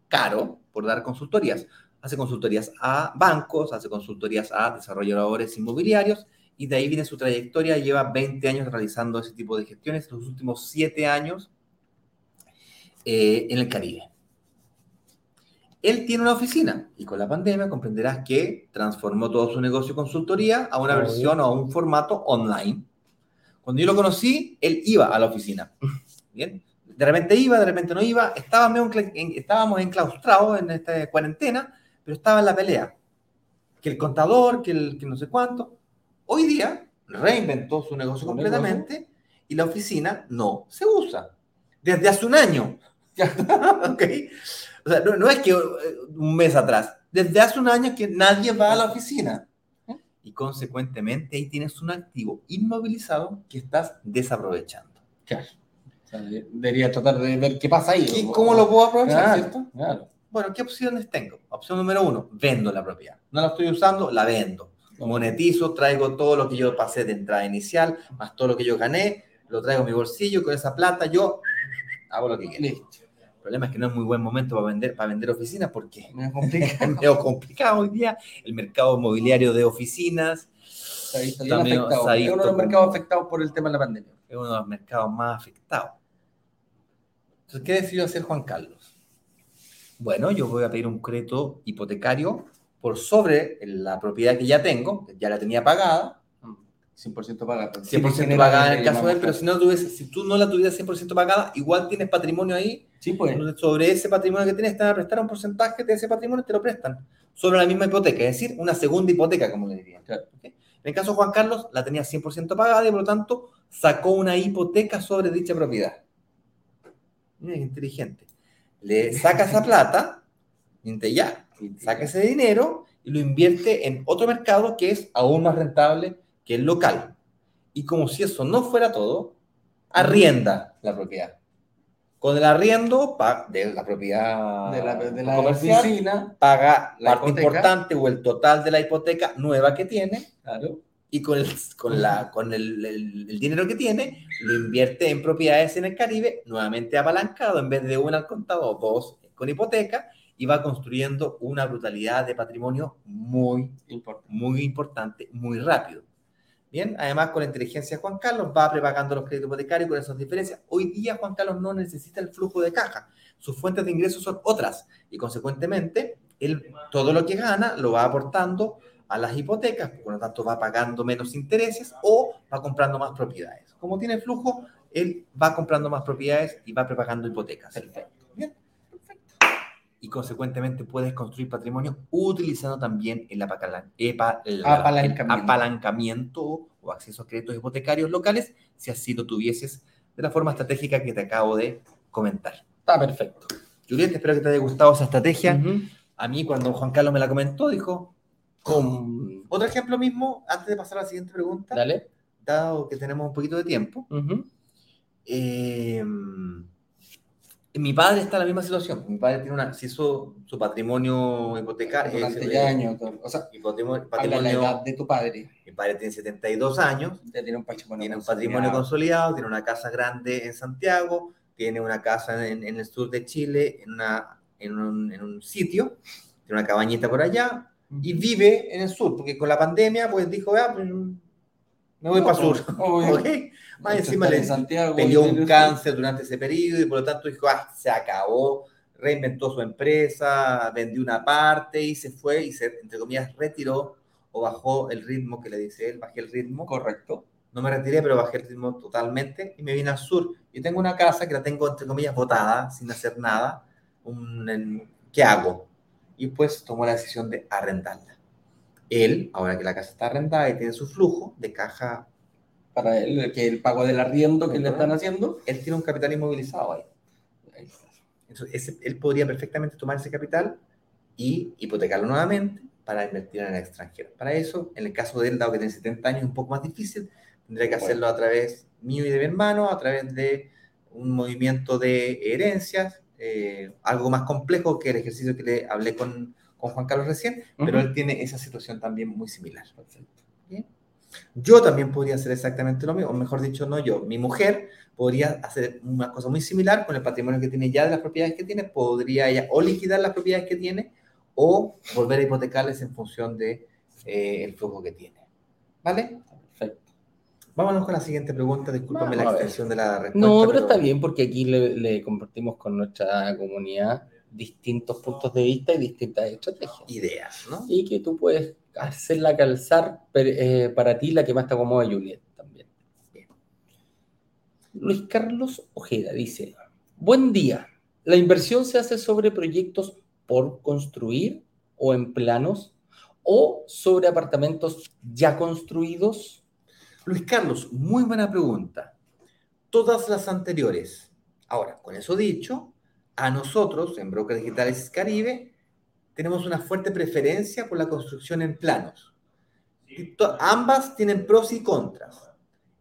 S1: caro por dar consultorías. Hace consultorías a bancos, hace consultorías a desarrolladores inmobiliarios y de ahí viene su trayectoria. Lleva 20 años realizando ese tipo de gestiones, los últimos 7 años eh, en el Caribe. Él tiene una oficina y con la pandemia comprenderás que transformó todo su negocio de consultoría a una
S2: Obvio.
S1: versión o a un formato online. Cuando yo lo conocí, él iba a la oficina. Bien, de repente iba, de repente no iba. En- estábamos enclaustrados en esta cuarentena, pero estaba en la pelea. Que el contador, que el que no sé cuánto. Hoy día reinventó su negocio completamente y la oficina no se usa. Desde hace un año. ¿Ok? O sea, no, no es que eh, un mes atrás. Desde hace un año que nadie va a la oficina. y consecuentemente ahí tienes un activo inmovilizado que estás desaprovechando.
S2: Claro. O sea, de- debería tratar de ver qué pasa ahí.
S1: ¿Qué-
S2: o-
S1: ¿Cómo lo puedo aprovechar,
S2: Claro,
S1: cierto?
S2: claro.
S1: Bueno, ¿qué opciones tengo? Opción número uno, vendo la propiedad. No la estoy usando, la vendo. Monetizo, traigo todo lo que yo pasé de entrada inicial, más todo lo que yo gané, lo traigo a mi bolsillo, con esa plata yo hago lo que quiera.
S2: Listo.
S1: El problema es que no es muy buen momento para vender, para vender oficinas porque es medio complicado hoy día. El mercado inmobiliario de oficinas
S2: Está
S1: medio
S2: afectado. Es uno de los mercados afectados por el tema de la pandemia.
S1: es uno de los mercados más afectados. Entonces, ¿qué decidió hacer Juan Carlos? Bueno, yo voy a pedir un crédito hipotecario por sobre la propiedad que ya tengo, que ya la tenía pagada,
S2: 100% pagada.
S1: 100% pagada en el caso de él, pero si, no tuviese, si tú no la tuvieras 100% pagada, igual tienes patrimonio ahí,
S2: Sí, pues.
S1: sobre ese patrimonio que tienes te van a prestar un porcentaje de ese patrimonio, te lo prestan, sobre la misma hipoteca, es decir, una segunda hipoteca, como le dirían.
S2: Claro.
S1: ¿ok? En el caso de Juan Carlos, la tenía 100% pagada y por lo tanto sacó una hipoteca sobre dicha propiedad. Mira inteligente. Le saca esa plata, y ya, saca ese dinero y lo invierte en otro mercado que es aún más rentable que el local. Y como si eso no fuera todo, arrienda la propiedad. Con el arriendo de la propiedad
S2: de la, de la oficina.
S1: paga
S2: La
S1: parte
S2: hipoteca.
S1: importante o el total de la hipoteca nueva que tiene
S2: Claro.
S1: y con el, con la, con el, el- el dinero que tiene lo invierte en propiedades en el Caribe, nuevamente apalancado, en vez de una al contado dos con hipoteca, y va construyendo una brutalidad de patrimonio muy,
S2: Importante.
S1: muy importante, muy rápido. Bien, además con la inteligencia de Juan Carlos va prepagando los créditos hipotecarios con esas diferencias. Hoy día Juan Carlos no necesita el flujo de caja, sus fuentes de ingresos son otras y consecuentemente él todo lo que gana lo va aportando a las hipotecas, por lo tanto va pagando menos intereses o va comprando más propiedades. Como tiene flujo, él va comprando más propiedades y va prepagando hipotecas.
S2: Perfecto.
S1: Consecuentemente puedes construir patrimonio utilizando también el epa-
S2: Apalancamiento.
S1: el apalancamiento o acceso a créditos hipotecarios locales, si así lo tuvieses de la forma estratégica que te acabo de comentar.
S2: Está perfecto.
S1: Juliet, espero que te haya gustado esa estrategia. A mí, cuando Juan Carlos me la comentó, dijo,
S2: Con-
S1: otro ejemplo mismo, antes de pasar a la siguiente pregunta,
S2: Dale.
S1: dado que tenemos un poquito de tiempo. Eh, mi padre está en la misma situación. Mi padre tiene una, se hizo su patrimonio hipotecario.
S2: Durante ya años. O sea,
S1: patrimonio,
S2: habla la
S1: patrimonio-
S2: edad de tu padre.
S1: mi padre tiene 72 años,
S2: Ya tiene un patrimonio.
S1: tiene un patrimonio consolidado, tiene una casa grande en Santiago, tiene una casa en, en el sur de Chile, en, una, en, un, en un sitio, tiene una cabañita por allá, y vive en el sur, porque con la pandemia, pues dijo, ah, pues, me voy
S2: No,
S1: para el sur.
S2: obvio.
S1: ¿Ok? Más
S2: Esto
S1: encima le
S2: Santiago,
S1: peleó
S2: y
S1: un cáncer durante ese periodo y por lo tanto dijo, ah, se acabó, reinventó su empresa, vendió una parte y se fue y se, entre comillas, retiró o bajó el ritmo que le dice él, bajé el ritmo.
S2: Correcto.
S1: No me retiré, pero bajé el ritmo totalmente y me vine al sur. Yo tengo una casa que la tengo, entre comillas, botada, sin hacer nada. Un, en- ¿Qué hago? Y pues tomó la decisión de arrendarla. Él, ahora que la casa está arrendada y tiene su flujo de caja,
S2: Para él, que el pago del arriendo que le están haciendo.
S1: él tiene un capital inmovilizado ahí. Entonces, ese- él podría perfectamente tomar ese capital y hipotecarlo nuevamente para invertir en el extranjero. Para eso, en el caso de él, dado que tiene 70 años, es un poco más difícil. Tendría que
S2: Bueno.
S1: hacerlo a través mío y de mi hermano, a través de un movimiento de herencias, eh, algo más complejo que el ejercicio que le hablé con, con Juan Carlos recién, pero
S2: Ujú.
S1: él tiene esa situación también muy similar. Bien. Yo también podría hacer exactamente lo mismo, o mejor dicho, no yo, mi mujer podría hacer una cosa muy similar con el patrimonio que tiene ya de las propiedades que tiene, podría ella o liquidar las propiedades que tiene o volver a hipotecarles en función de eh, el flujo que tiene. ¿Vale?
S2: Perfecto.
S1: Vámonos con la siguiente pregunta, discúlpame
S2: Vamos
S1: la extensión de la respuesta.
S2: No, pero está bien porque aquí le, le compartimos con nuestra comunidad distintos puntos de vista y distintas estrategias.
S1: Ideas, ¿no?
S2: Y que tú puedes hacerla calzar eh, para ti la que más te acomoda, Juliet, también. Luis Carlos Ojeda dice, buen día, ¿la inversión se hace sobre proyectos por construir o en planos o sobre apartamentos ya construidos?
S1: Luis Carlos, muy buena pregunta. Todas las anteriores. Ahora, con eso dicho, a nosotros en Broker Digitales Caribe tenemos una fuerte preferencia por la construcción en planos. ambas tienen pros y contras.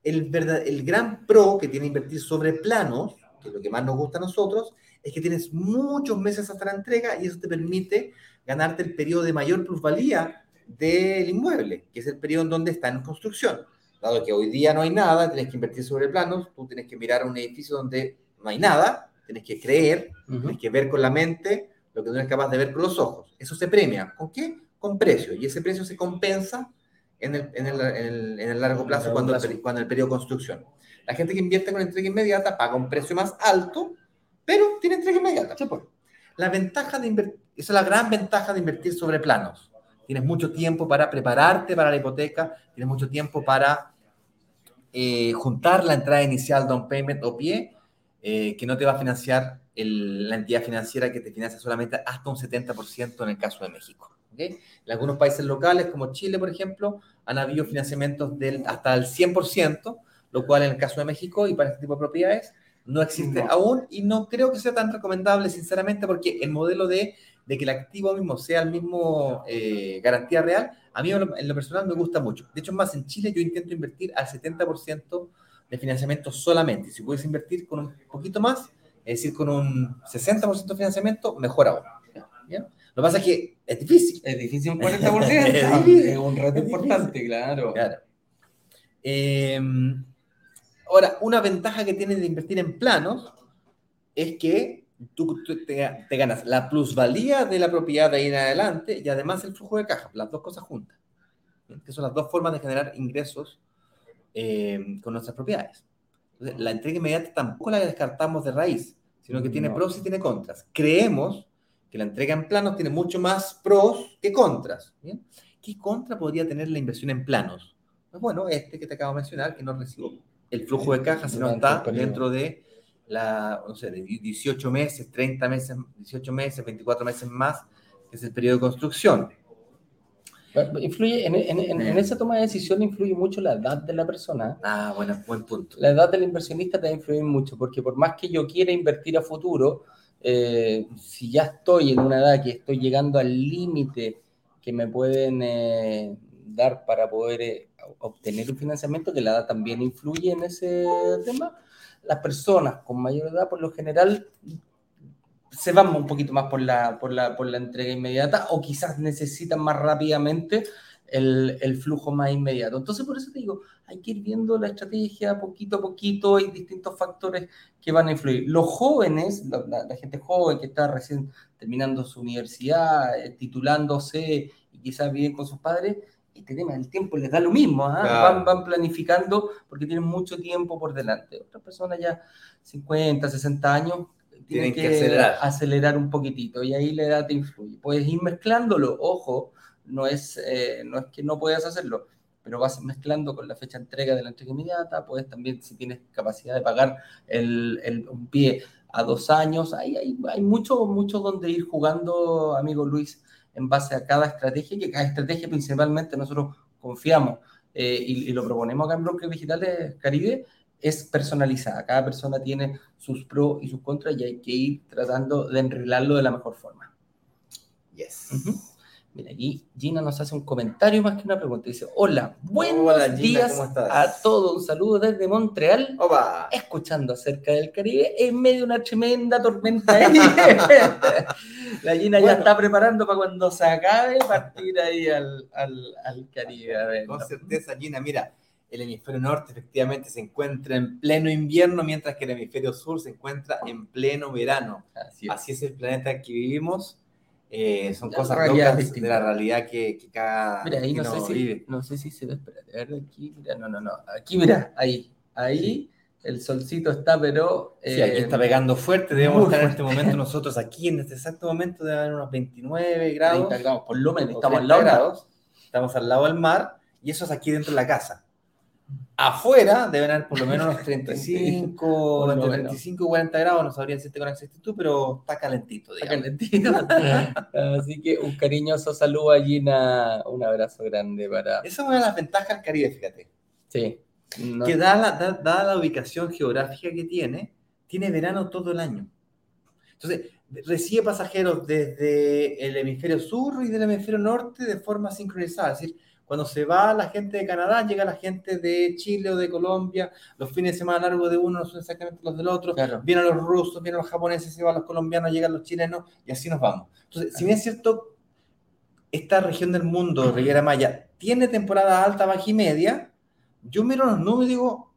S1: El, verdad, el gran pro que tiene invertir sobre planos, que es lo que más nos gusta a nosotros, es que tienes muchos meses hasta la entrega y eso te permite ganarte el periodo de mayor plusvalía del inmueble, que es el periodo en donde está en construcción. Dado que hoy día no hay nada, tienes que invertir sobre planos, tú tienes que mirar un edificio donde no hay nada, tienes que creer, tienes que ver con la mente lo que no eres capaz de ver con los ojos. Eso se premia. ¿Con qué? Con precio. Y ese precio se compensa en el, en el, en el, en el largo plazo,
S2: largo
S1: cuando,
S2: plazo.
S1: El, cuando el periodo de construcción. La gente que invierte con entrega inmediata paga un precio más alto, pero tiene entrega inmediata. La ventaja de invertir, esa es la gran ventaja de invertir sobre planos. Tienes mucho tiempo para prepararte para la hipoteca, tienes mucho tiempo para eh, juntar la entrada inicial, down payment o pie, eh, que no te va a financiar el- la entidad financiera que te financia solamente hasta un 70% en el caso de México. ¿ok? En algunos países locales, como Chile, por ejemplo, han habido financiamientos del, hasta el 100%, lo cual en el caso de México y para este tipo de propiedades no existe
S2: No.
S1: aún y no creo que sea tan recomendable, sinceramente, porque el modelo de, de que el activo mismo sea el mismo eh, garantía real, a mí en lo personal me gusta mucho. De hecho, más en Chile yo intento invertir al 70% de financiamiento solamente. Si puedes invertir con un poquito más, es decir, con un 60% de financiamiento, mejor aún. ¿bien? Lo que pasa es que es difícil.
S2: Es difícil un
S1: Es
S2: 40%.
S1: difícil.
S2: es un reto
S1: Es
S2: importante, claro.
S1: Claro. Eh, ahora, una ventaja que tienes de invertir en planos es que tú, tú te, te ganas la plusvalía de la propiedad de ahí en adelante y además el flujo de caja, las dos cosas juntas. Que son las dos formas de generar ingresos eh, con nuestras propiedades. Entonces, la entrega inmediata tampoco la descartamos de raíz, sino que tiene
S2: No.
S1: pros y tiene contras. Creemos que la entrega en planos tiene mucho más pros que contras. ¿bien? ¿Qué contra podría tener la inversión en planos? Pues bueno, este que te acabo de mencionar, que no recibo el flujo de caja, sino está dentro de la, no sé, de 18 meses, 30 meses, 18 meses, 24 meses más, que es el periodo de construcción.
S2: Influye, en, en- en- en esa toma de decisión influye mucho la edad de la persona.
S1: Ah, bueno, buen punto.
S2: La edad del inversionista te va a influir mucho, porque por más que yo quiera invertir a futuro, eh, si ya estoy en una edad que estoy llegando al límite que me pueden eh, dar para poder eh, obtener un financiamiento, que la edad también influye en ese tema, las personas con mayor edad, por lo general, se van un poquito más por la, por la, por la entrega inmediata o quizás necesitan más rápidamente el, el flujo más inmediato. Entonces, por eso te digo, hay que ir viendo la estrategia poquito a poquito, hay distintos factores que van a influir. Los jóvenes, la, la- la gente joven que está recién terminando su universidad, eh, titulándose y quizás viven con sus padres, este tema del tiempo les da lo mismo, ¿ah?
S1: Claro.
S2: van, van planificando porque tienen mucho tiempo por delante. Otras personas ya 50, 60 años tienen,
S1: Tienen que
S2: que,
S1: acelerar.
S2: acelerar. un poquitito y ahí la edad te influye. Puedes ir mezclándolo, ojo, no es, eh, no es que no puedas hacerlo, pero vas mezclando con la fecha de entrega de la entrega inmediata, puedes también, si tienes capacidad de pagar el, el- un pie a dos años, hay, hay, hay mucho, mucho donde ir jugando, amigo Luis, en base a cada estrategia, que cada estrategia principalmente nosotros confiamos eh, y, y lo proponemos acá en Brokers Digitales Caribe, es personalizada. Cada persona tiene sus pros y sus contras y hay que ir tratando de enrilarlo de la mejor forma.
S1: Yes.
S2: Ujú. Mira, aquí Gina nos hace un comentario más que una pregunta. Dice, hola, buenos
S1: Hola, Gina,
S2: días a todos. Un saludo desde Montreal,
S1: Opa.
S2: escuchando acerca del Caribe en medio de una tremenda tormenta. La Gina ya
S1: Bueno.
S2: está preparando para cuando se acabe partir ahí al, al, al Caribe. a ver,
S1: Con certeza, Gina, mira, el hemisferio norte efectivamente se encuentra en pleno invierno, mientras que el hemisferio sur se encuentra en pleno verano.
S2: Así es.
S1: Así es el planeta en que vivimos. Eh, son
S2: La
S1: cosas locas de la realidad que, que cada
S2: Mira, ahí no sé,
S1: destino
S2: si,
S1: vive.
S2: no sé si se ve, espérate, a ver aquí, mira, no, no, no, aquí mira, ahí, ahí el solcito está, pero...
S1: Sí, aquí
S2: eh,
S1: está pegando fuerte. Debemos estar en este momento nosotros aquí, en este exacto momento, debe haber unos 29 grados.
S2: 30 grados, por lo menos, estamos al
S1: 30
S2: lado
S1: grados. Estamos al lado del mar y eso es aquí dentro de la casa. Afuera deben haber por lo menos unos 35,
S2: Por lo
S1: entre
S2: menos.
S1: 35 y 40 grados, no sabría decirte con exactitud, pero está calentito,
S2: Está
S1: digamos.
S2: calentito. Así que un cariñoso saludo a Gina, un abrazo grande para...
S1: Esa es una de las ventajas del Caribe, fíjate.
S2: Sí. no-
S1: Que dada la, da- dada la ubicación geográfica que tiene, tiene verano todo el año. Entonces, recibe pasajeros desde el hemisferio sur y del hemisferio norte de forma sincronizada. Es decir, Cuando se va la gente de Canadá, llega la gente de Chile o de Colombia, los fines de semana largos de uno no son exactamente los del otro,
S2: Claro.
S1: vienen los rusos, vienen los japoneses, se van los colombianos, llegan los chilenos y así nos vamos. Entonces, si bien es cierto, esta región del mundo, Riviera Maya, tiene temporada alta, baja y media, yo miro los números y digo,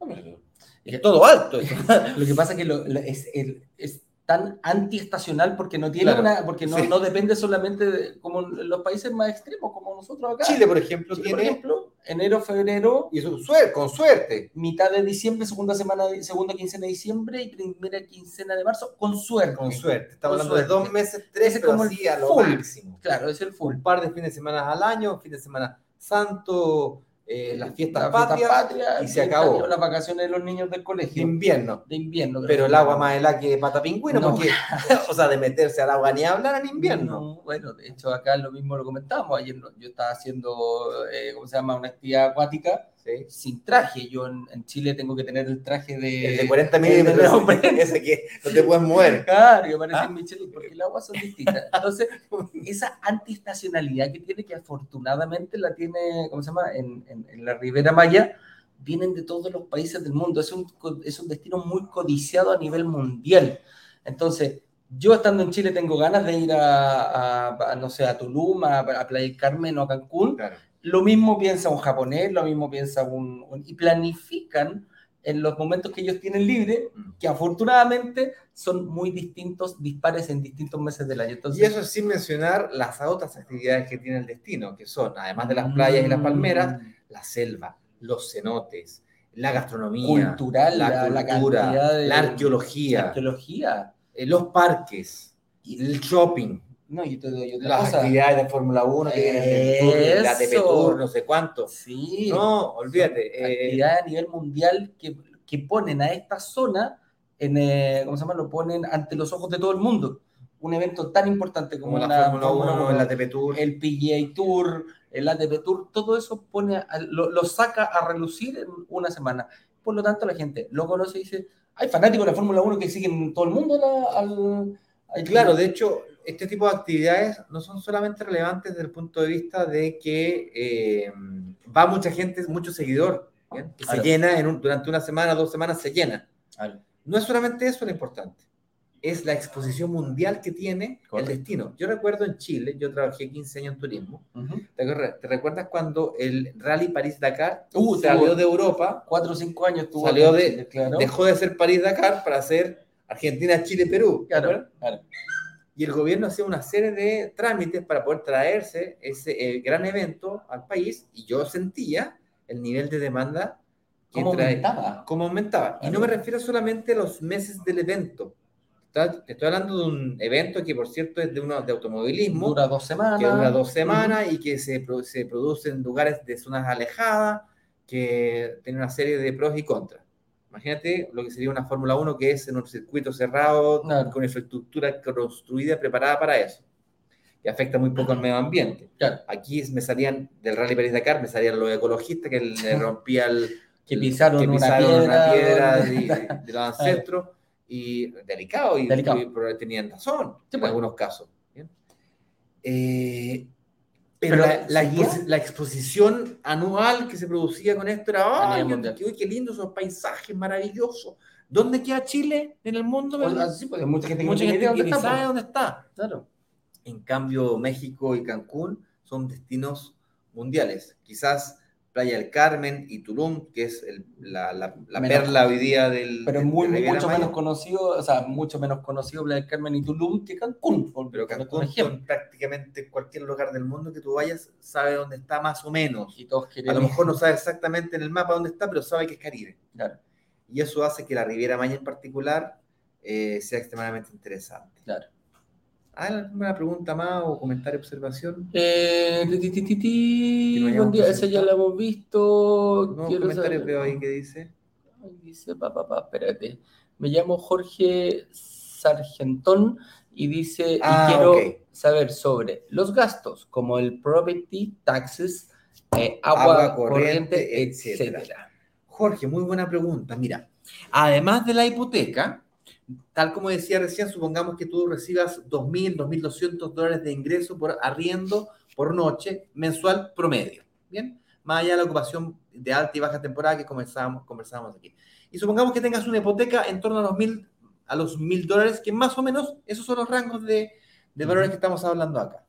S1: "No, pero es todo alto. eso".
S2: Lo que pasa es que lo- lo- es, el- es tan antiestacional porque no tiene
S1: Claro,
S2: una, porque no,
S1: sí.
S2: no depende solamente de, como los países más extremos, como nosotros acá.
S1: Chile, por ejemplo,
S2: Chile, por
S1: tiene,
S2: ejemplo, enero, febrero,
S1: y eso, suerte, con suerte,
S2: mitad de diciembre, segunda semana, segunda quincena de diciembre y primera quincena de marzo, con suerte.
S1: con suerte. Estamos
S2: Con
S1: hablando de dos meses, tres,
S2: como el
S1: lo máximo.
S2: Claro, es el full.
S1: un par de fines de semana al año, fin de semana santo, eh, las fiestas
S2: La fiesta
S1: patrias
S2: patria,
S1: y se acabó.
S2: Las vacaciones de los niños del
S1: de
S2: colegio.
S1: invierno.
S2: De invierno.
S1: Pero el agua más helada que pata pingüino,
S2: No.
S1: porque, o sea, de meterse al agua ni hablar en invierno.
S2: No, bueno, de hecho acá lo mismo lo comentamos. Ayer yo estaba haciendo, eh, ¿cómo se llama? Una actividad acuática
S1: Sí.
S2: sin traje. Yo en, en Chile tengo que tener el traje de...
S1: El de 40
S2: el de
S1: milímetros,
S2: hombre.
S1: ese que no te puedes mover.
S2: Claro, yo parecía
S1: ¿Ah?
S2: en Michelin, porque el agua son distintas. Entonces, esa antiestacionalidad que tiene, que afortunadamente la tiene, ¿cómo se llama? En, en- en la Ribera Maya, vienen de todos los países del mundo. Es un, es un destino muy codiciado a nivel mundial. Entonces, yo estando en Chile tengo ganas de ir a, a- a, no sé, a Tulum, a, a Playa Carmen o a Cancún.
S1: Claro.
S2: Lo mismo piensa un japonés, lo mismo piensa un, un- y planifican en los momentos que ellos tienen libre,
S1: Mm.
S2: que afortunadamente son muy distintos, dispares en distintos meses del año. Entonces,
S1: Y eso sin mencionar las otras actividades que tiene el destino, que son, además de las playas y las palmeras,
S2: mm,
S1: la selva, los cenotes, la gastronomía,
S2: cultural,
S1: la,
S2: la, la
S1: cultura,
S2: cantidad de
S1: la arqueología,
S2: la arqueología.
S1: eh, los parques, el shopping,
S2: No, yo te doy otra
S1: las
S2: cosa.
S1: actividades de Fórmula 1 que vienen la ATP
S2: Eso.
S1: Tour, no sé cuánto.
S2: Sí.
S1: No, olvídate. eh,
S2: actividades a nivel mundial que, que ponen a esta zona, en, eh, ¿cómo se llama? Lo ponen ante los ojos de todo el mundo. Un evento tan importante como,
S1: como la Fórmula 1, el ATP Tour.
S2: el PGA Tour, el ATP Tour, todo eso pone a- lo, lo saca a relucir en una semana. Por lo tanto, la gente lo conoce y dice, hay fanáticos de la Fórmula 1 que siguen todo el mundo la- al, al-
S1: Claro, de hecho, este tipo de actividades no son solamente relevantes desde el punto de vista de que eh, va mucha gente, mucho seguidor, ¿bien? que
S2: Claro.
S1: se llena en un- durante una semana, dos semanas, se llena.
S2: Claro.
S1: No es solamente eso lo importante, es la exposición mundial que tiene
S2: Correcto.
S1: el destino. Yo recuerdo en Chile, yo trabajé 15 años en turismo. ¿te, acuerdas- te recuerdas cuando el Rally París-Dakar
S2: Uh,
S1: salió de Europa,
S2: Cuatro o cinco años tuvo
S1: Salió de-
S2: Chile, claro.
S1: dejó de ser París-Dakar para ser Argentina-Chile-Perú?
S2: claro.
S1: Y el gobierno hacía una serie de trámites para poder traerse ese eh, gran evento al país y yo sentía el nivel de demanda que
S2: ¿Cómo
S1: trae-
S2: aumentaba?
S1: cómo aumentaba. Y no me refiero solamente a los meses del evento. Estoy hablando de un evento que, por cierto, es de, uno, de automovilismo,
S2: Dura dos semanas.
S1: que dura dos semanas y que se, se produce en lugares de zonas alejadas, que tiene una serie de pros y contras. Imagínate lo que sería una Fórmula 1 que es en un circuito cerrado,
S2: Claro.
S1: con infraestructura construida, preparada para eso, que afecta muy poco al medio ambiente.
S2: Claro.
S1: Aquí me salían del Rally París Dakar, me salían los ecologistas que le rompía el,
S2: Que pisaron
S1: que
S2: una
S1: pisaron una
S2: piedra.
S1: piedra de, de los ancestros y delicado y,
S2: Delicado.
S1: y pero tenían razón
S2: Sí,
S1: en
S2: pues.
S1: algunos casos. ¿bien? Eh, pero,
S2: Pero,
S1: la, exposición anual que se producía con esto era, ¡ay, qué, lindo esos paisajes maravillosos! ¿Dónde queda Chile en el mundo?
S2: Pues, mucha gente
S1: Mucha gente
S2: idea dónde está,
S1: sabe
S2: pues.
S1: dónde está.
S2: Claro.
S1: En cambio, México y Cancún son destinos mundiales. Quizás Playa del Carmen y Tulum, que es el- la, la- la
S2: Menos-
S1: perla hoy día del.
S2: Pero
S1: de-
S2: muy,
S1: de Riviera
S2: mucho
S1: Maya.
S2: menos conocido, o sea, mucho menos conocido Playa del Carmen y Tulum que Cancún. por-
S1: Pero Cancún, prácticamente cualquier lugar del mundo que tú vayas, sabe dónde está más o menos.
S2: Y todos
S1: A lo mejor no sabe exactamente en el mapa dónde está, pero sabe que es Caribe.
S2: Claro,
S1: Y eso hace que la Riviera Maya en particular eh, sea extremadamente interesante.
S2: claro.
S1: ¿Hay alguna pregunta más o comentario, observación?
S2: Eh, ti, ti, ti, ti, ti,
S1: Que no
S2: buen día, esa ya la hemos visto.
S1: No,
S2: Quiero saber-
S1: veo ahí que dice.
S2: Dice, pa, pa, pa, espérate. Me llamo Jorge Sargentón y dice,
S1: Ah,
S2: y quiero
S1: ok.
S2: saber sobre los gastos, como el property taxes, eh, agua,
S1: Agua
S2: corriente,
S1: corriente,
S2: etcétera.
S1: etcétera. Jorge, muy buena pregunta. Mira, además de la hipoteca, tal como decía recién, supongamos que tú recibas 2.000, 2.200 dólares de ingreso por arriendo por noche mensual promedio. Bien, más allá de la ocupación de alta y baja temporada que conversábamos, conversábamos aquí. Y supongamos que tengas una hipoteca en torno a los mil, a los mil dólares, que más o menos esos son los rangos de, de valores que estamos hablando acá.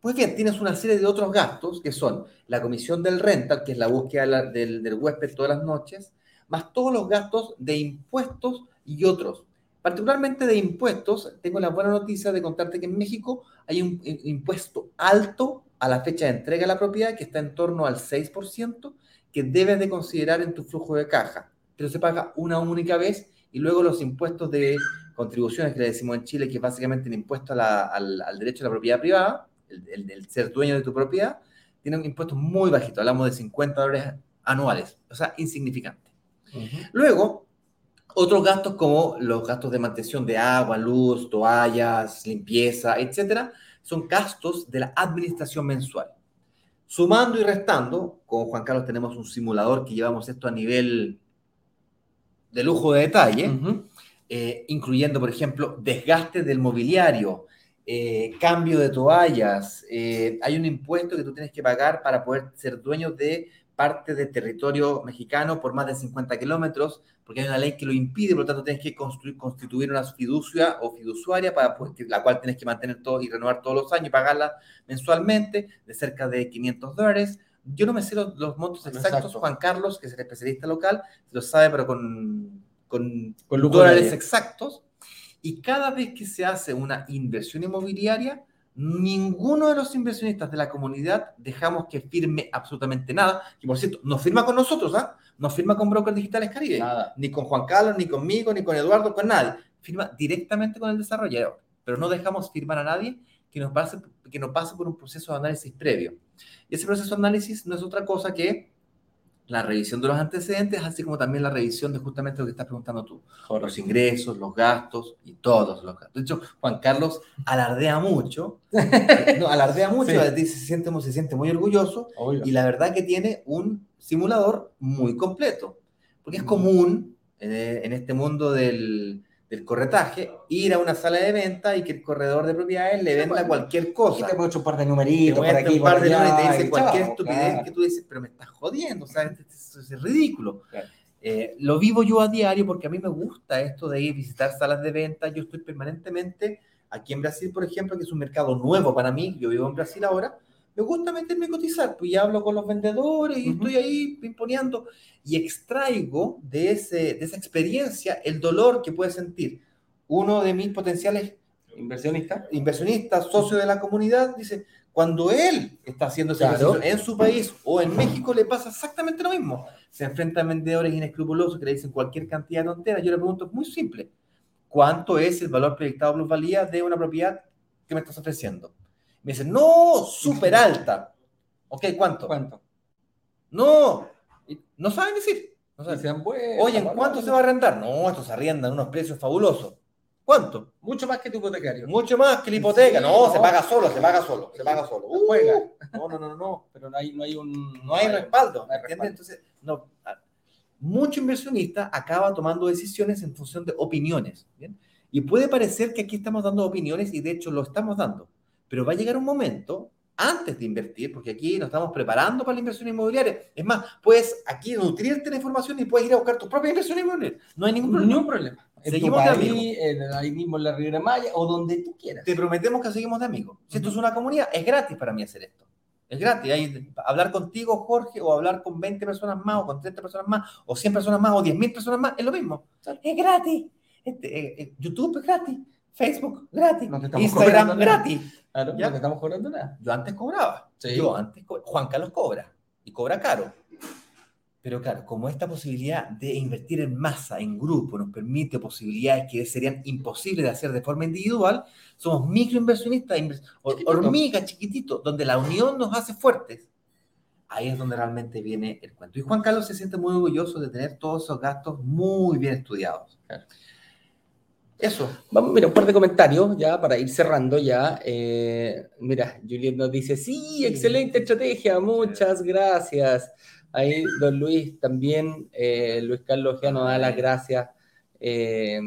S1: Pues bien, tienes una serie de otros gastos que son la comisión del rental, que es la búsqueda del, del huésped todas las noches, más todos los gastos de impuestos y otros. Particularmente de impuestos, tengo la buena noticia de contarte que en México hay un impuesto alto a la fecha de entrega de la propiedad que está en torno al 6%, que debes de considerar en tu flujo de caja. Pero se paga una única vez y luego los impuestos de contribuciones que le decimos en Chile, que es básicamente el impuesto al, derecho a la propiedad privada, el, ser dueño de tu propiedad, tiene un impuesto muy bajito, hablamos de 50 dólares anuales, o sea, insignificante. Luego, otros gastos como los gastos de mantención de agua, luz, toallas, limpieza, etcétera, son gastos de la administración mensual. Sumando y restando, con Juan Carlos tenemos un simulador que llevamos esto a nivel de lujo de detalle, eh, incluyendo, por ejemplo, desgaste del mobiliario, eh, cambio de toallas, eh, hay un impuesto que tú tienes que pagar para poder ser dueño de parte del territorio mexicano por más de 50 kilómetros, porque hay una ley que lo impide, por lo tanto tienes que construir, constituir una fiducia o fiduciaria, para, pues, la cual tienes que mantener todo y renovar todos los años y pagarla mensualmente de cerca de 500 dólares. Yo no me sé los, montos exactos, Juan Carlos, que es el especialista local, lo sabe, pero con, con, con dólares exactos. Y cada vez que se hace una inversión inmobiliaria, ninguno de los inversionistas de la comunidad dejamos que firme absolutamente nada. Y por cierto, no firma con nosotros, ¿ah? No firma con Brokers Digitales Caribe, ni con Juan Carlos, ni conmigo, ni con Eduardo, con nadie. Firma directamente con el desarrollador. Pero no dejamos firmar a nadie que nos pase, que nos pase por un proceso de análisis previo. Y ese proceso de análisis no es otra cosa que la revisión de los antecedentes, así como también la revisión de justamente lo que estás preguntando tú, los ingresos, los gastos y todos los gastos. De hecho, Juan Carlos alardea mucho, no, alardea mucho, se, siente, se siente muy orgulloso y la verdad que tiene un simulador muy completo, porque es mm. común eh, en este mundo del, del corretaje, ir a una sala de venta y que el corredor de propiedades le venda cualquier cosa.
S2: te puede un par de numeritos
S1: por aquí, un par de numeritos y te dice cualquier estupidez que tú dices, pero me estás jodiendo, o sea, esto es ridículo. Eh, lo vivo yo a diario porque a mí me gusta esto de ir a visitar salas de venta. Yo estoy permanentemente aquí en Brasil, por ejemplo, que es un mercado nuevo para mí. Yo vivo en Brasil ahora me gusta meterme a cotizar, pues ya hablo con los vendedores y estoy ahí imponiendo y extraigo de, ese, de esa experiencia el dolor que puede sentir uno de mis potenciales inversionistas, inversionistas, socio de la comunidad, dice, cuando él está haciendo ese en su país o en México le pasa exactamente lo mismo. Se enfrenta a vendedores inescrupulosos que le dicen cualquier cantidad de tonteras. Yo le pregunto, muy simple, ¿cuánto es el valor proyectado plusvalía de una propiedad que me estás ofreciendo? Me dicen, no, súper alta. Ok, ¿cuánto?
S2: ¿Cuánto?
S1: No, no saben decir. No
S2: saben.
S1: Oye, ¿en cuánto se va a arrendar? No, esto se arrienda en unos precios fabulosos. ¿Cuánto?
S2: Mucho más que tu hipotecario.
S1: Mucho más que la hipoteca. no, se paga solo, se paga solo, se paga solo.
S2: Uh, juega.
S1: No, no, no, no.
S2: Pero no hay, no hay un.
S1: No hay respaldo. ¿Entiendes? Entonces, no. Mucho inversionista acaba tomando decisiones en función de opiniones. ¿bien? Y puede parecer que aquí estamos dando opiniones y de hecho lo estamos dando. Pero va a llegar un momento antes de invertir, porque aquí nos estamos preparando para la inversión inmobiliaria. Es más, puedes aquí nutrirte la información y puedes ir a buscar tus propias inversiones inmobiliarias. No hay ningún problema.
S2: Problema.
S1: Seguimos de amigos.
S2: ahí mismo en la Riviera Maya o donde tú quieras.
S1: Te prometemos que seguimos de amigos. Si esto es una comunidad, es gratis para mí hacer esto. Es gratis. Hablar contigo, Jorge, o hablar con 20 personas más, o con 30 personas más, o 100 personas más, o 10.000 personas más, es lo mismo. Es gratis. Este, eh, eh, YouTube es gratis. Facebook gratis. Instagram gratis.
S2: Claro, no estamos cobrando nada.
S1: Yo antes cobraba. Yo antes Juan Carlos cobra y cobra caro. Pero claro, como esta posibilidad de invertir en masa, en grupo, nos permite posibilidades que serían imposibles de hacer de forma individual, somos microinversionistas, hormigas chiquititos, donde la unión nos hace fuertes. Ahí es donde realmente viene el cuento. Y Juan Carlos se siente muy orgulloso de tener todos esos gastos muy bien estudiados. Claro.
S2: Eso. Vamos, mira, un par de comentarios ya para ir cerrando ya. Eh, mira, Juliet nos dice, sí, excelente estrategia, muchas gracias. Ahí, don Luis, también, eh, Luis Carlos ya nos da las gracias eh,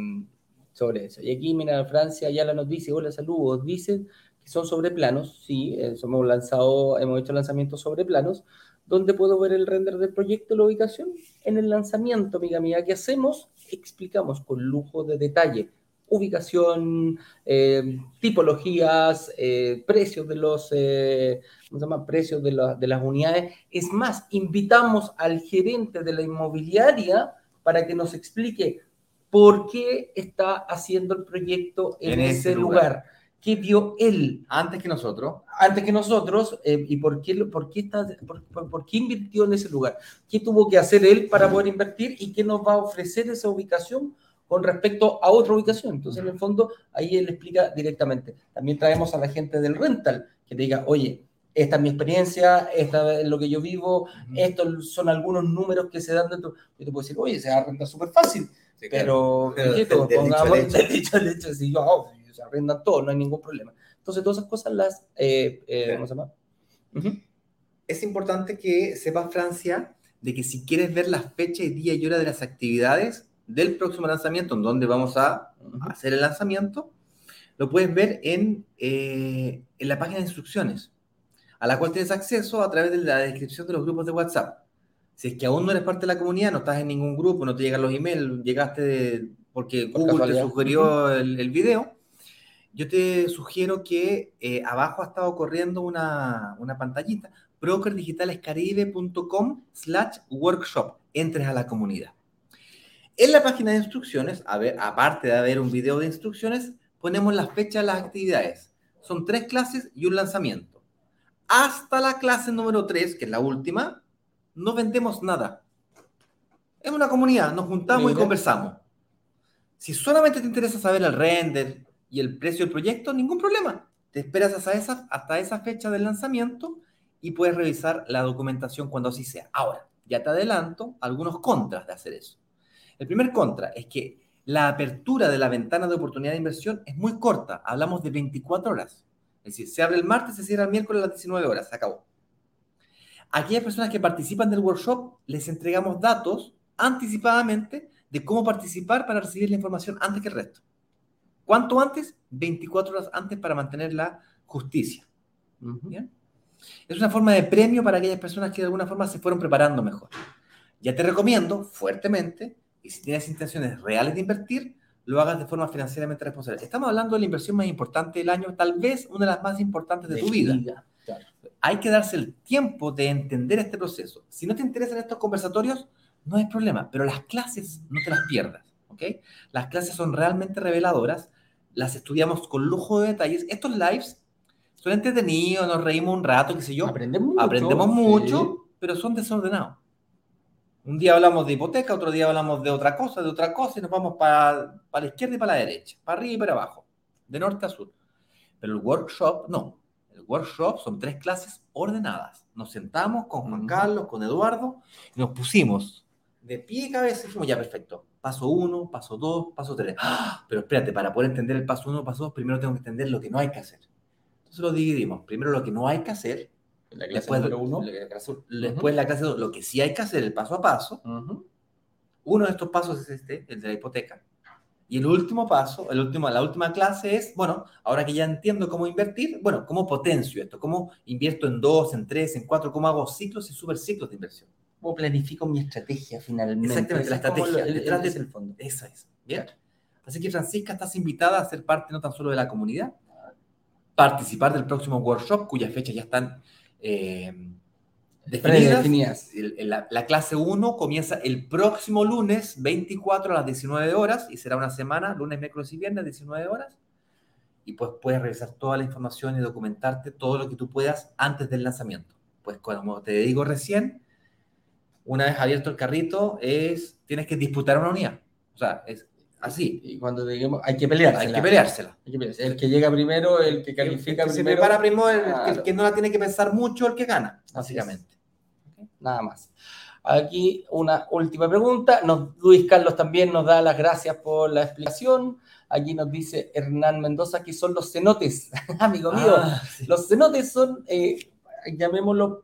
S2: sobre eso. Y aquí, mira, Francia ya la nos dice, hola, saludos, dice que son sobre planos, sí, hemos lanzado, hemos hecho lanzamientos sobre planos, donde puedo ver el render del proyecto, la ubicación. En el lanzamiento, amiga mía, ¿qué hacemos? Explicamos con lujo de detalle ubicación, eh, tipologías, eh, precios de los, eh, ¿cómo se llama? Precios de, de, las unidades. Es más, invitamos al gerente de la inmobiliaria para que nos explique por qué está haciendo el proyecto en, ese lugar. ¿Qué vio él?
S1: Antes que nosotros.
S2: Antes que nosotros, eh, y por qué, por, qué está, por, qué invirtió en ese lugar. ¿Qué tuvo que hacer él para poder invertir y qué nos va a ofrecer esa ubicación con respecto a otra ubicación? Entonces, en el fondo, ahí él explica directamente. También traemos a la gente del rental que te diga, oye, esta es mi experiencia, esta es lo que yo vivo, estos son algunos números que se dan dentro. Yo te puedo decir, oye, se va a rentar súper fácil, pero, pero, pongamos, el dicho al hecho, si yo, oh, se arrendan todo, no hay ningún problema. Entonces, todas esas cosas las, eh, eh, ¿cómo se llama?
S1: Es importante que sepas, Francia, de que si quieres ver la fecha y día y hora de las actividades del próximo lanzamiento, en donde vamos a hacer el lanzamiento, lo puedes ver en, eh, en la página de instrucciones, a la cual tienes acceso a través de la descripción de los grupos de WhatsApp. Si es que aún no eres parte de la comunidad, no estás en ningún grupo, no te llegan los emails, llegaste porque Google te sugirió el, el, video, yo te sugiero que eh, abajo ha estado corriendo una, una pantallita, brokerdigitalescaribe.com slash workshop, entres a la comunidad. En la página de instrucciones, a ver, aparte de haber un video de instrucciones, ponemos la fecha de las actividades. Son tres clases y un lanzamiento. Hasta la clase número 3, que es la última, no vendemos nada. Es una comunidad, nos juntamos y conversamos. Si solamente te interesa saber el render, y el precio del proyecto, ningún problema. Te esperas hasta esa, hasta esa fecha del lanzamiento y puedes revisar la documentación cuando así sea. Ahora, ya te adelanto algunos contras de hacer eso. El primer contra es que la apertura de la ventana de oportunidad de inversión es muy corta. Hablamos de 24 horas. Es decir, se abre el martes, se cierra el miércoles a las 19 horas. Se acabó. aquellas personas que participan del workshop les entregamos datos anticipadamente de cómo participar para recibir la información antes que el resto. ¿Cuánto antes? 24 horas antes para mantener la justicia. Es una forma de premio para aquellas personas que de alguna forma se fueron preparando mejor. Ya te recomiendo fuertemente, y si tienes intenciones reales de invertir, lo hagas de forma financieramente responsable. Estamos hablando de la inversión más importante del año, tal vez una de las más importantes de, tu vida. Hay que darse el tiempo de entender este proceso. Si no te interesan estos conversatorios, no hay problema, pero las clases no te las pierdas. ¿ok? Las clases son realmente reveladoras las estudiamos con lujo de detalles. Estos lives son entretenidos, nos reímos un rato, qué sé yo.
S2: Aprendemos mucho.
S1: Aprendemos mucho, pero son desordenados. Un día hablamos de hipoteca, otro día hablamos de otra cosa, de otra cosa, y nos vamos para, para la izquierda y para la derecha, para arriba y para abajo, de norte a sur. Pero el workshop, no. El workshop son tres clases ordenadas. Nos sentamos con Juan Carlos, con Eduardo, y nos pusimos de pie y cabeza y dijimos, ya, perfecto paso 1, paso 2, paso 3. ¡Ah! Pero espérate, para poder entender el paso 1, paso 2, primero tengo que entender lo que no hay que hacer. Entonces lo dividimos. Primero lo que no hay que hacer.
S2: La después, uno,
S1: después la clase 2, lo que sí hay que hacer, el paso a paso. Uno de estos pasos es este, el de la hipoteca. Y el último paso, el último, la última clase es, bueno, ahora que ya entiendo cómo invertir, bueno, cómo potencio esto, cómo invierto en dos, en tres, en cuatro, cómo hago ciclos y superciclos de inversión
S2: cómo planifico mi estrategia finalmente.
S1: Exactamente, la estrategia. detrás del el fondo. Esa es. Bien. Así que Francisca, estás invitada a ser parte no tan solo de la comunidad, participar del próximo workshop, cuyas fechas ya están eh, definidas. La, la, clase 1 comienza el próximo lunes, 24 a las 19 horas, y será una semana, lunes, miércoles y viernes, 19 horas. Y pues puedes revisar toda la información y documentarte todo lo que tú puedas antes del lanzamiento. Pues como te digo recién, una vez abierto el carrito, es, tienes que disputar una unidad. O sea, es así.
S2: Y cuando digamos, hay que peleársela.
S1: Hay que peleársela.
S2: El que llega primero, el que califica
S1: el
S2: que
S1: primero. Se prepara primero, el, que no la tiene que pensar mucho, el que gana, básicamente.
S2: Nada más. Aquí una última pregunta. Nos, Luis Carlos también nos da las gracias por la explicación. Aquí nos dice Hernán Mendoza que son los cenotes, amigo mío. Ah, los cenotes son, eh, llamémoslo,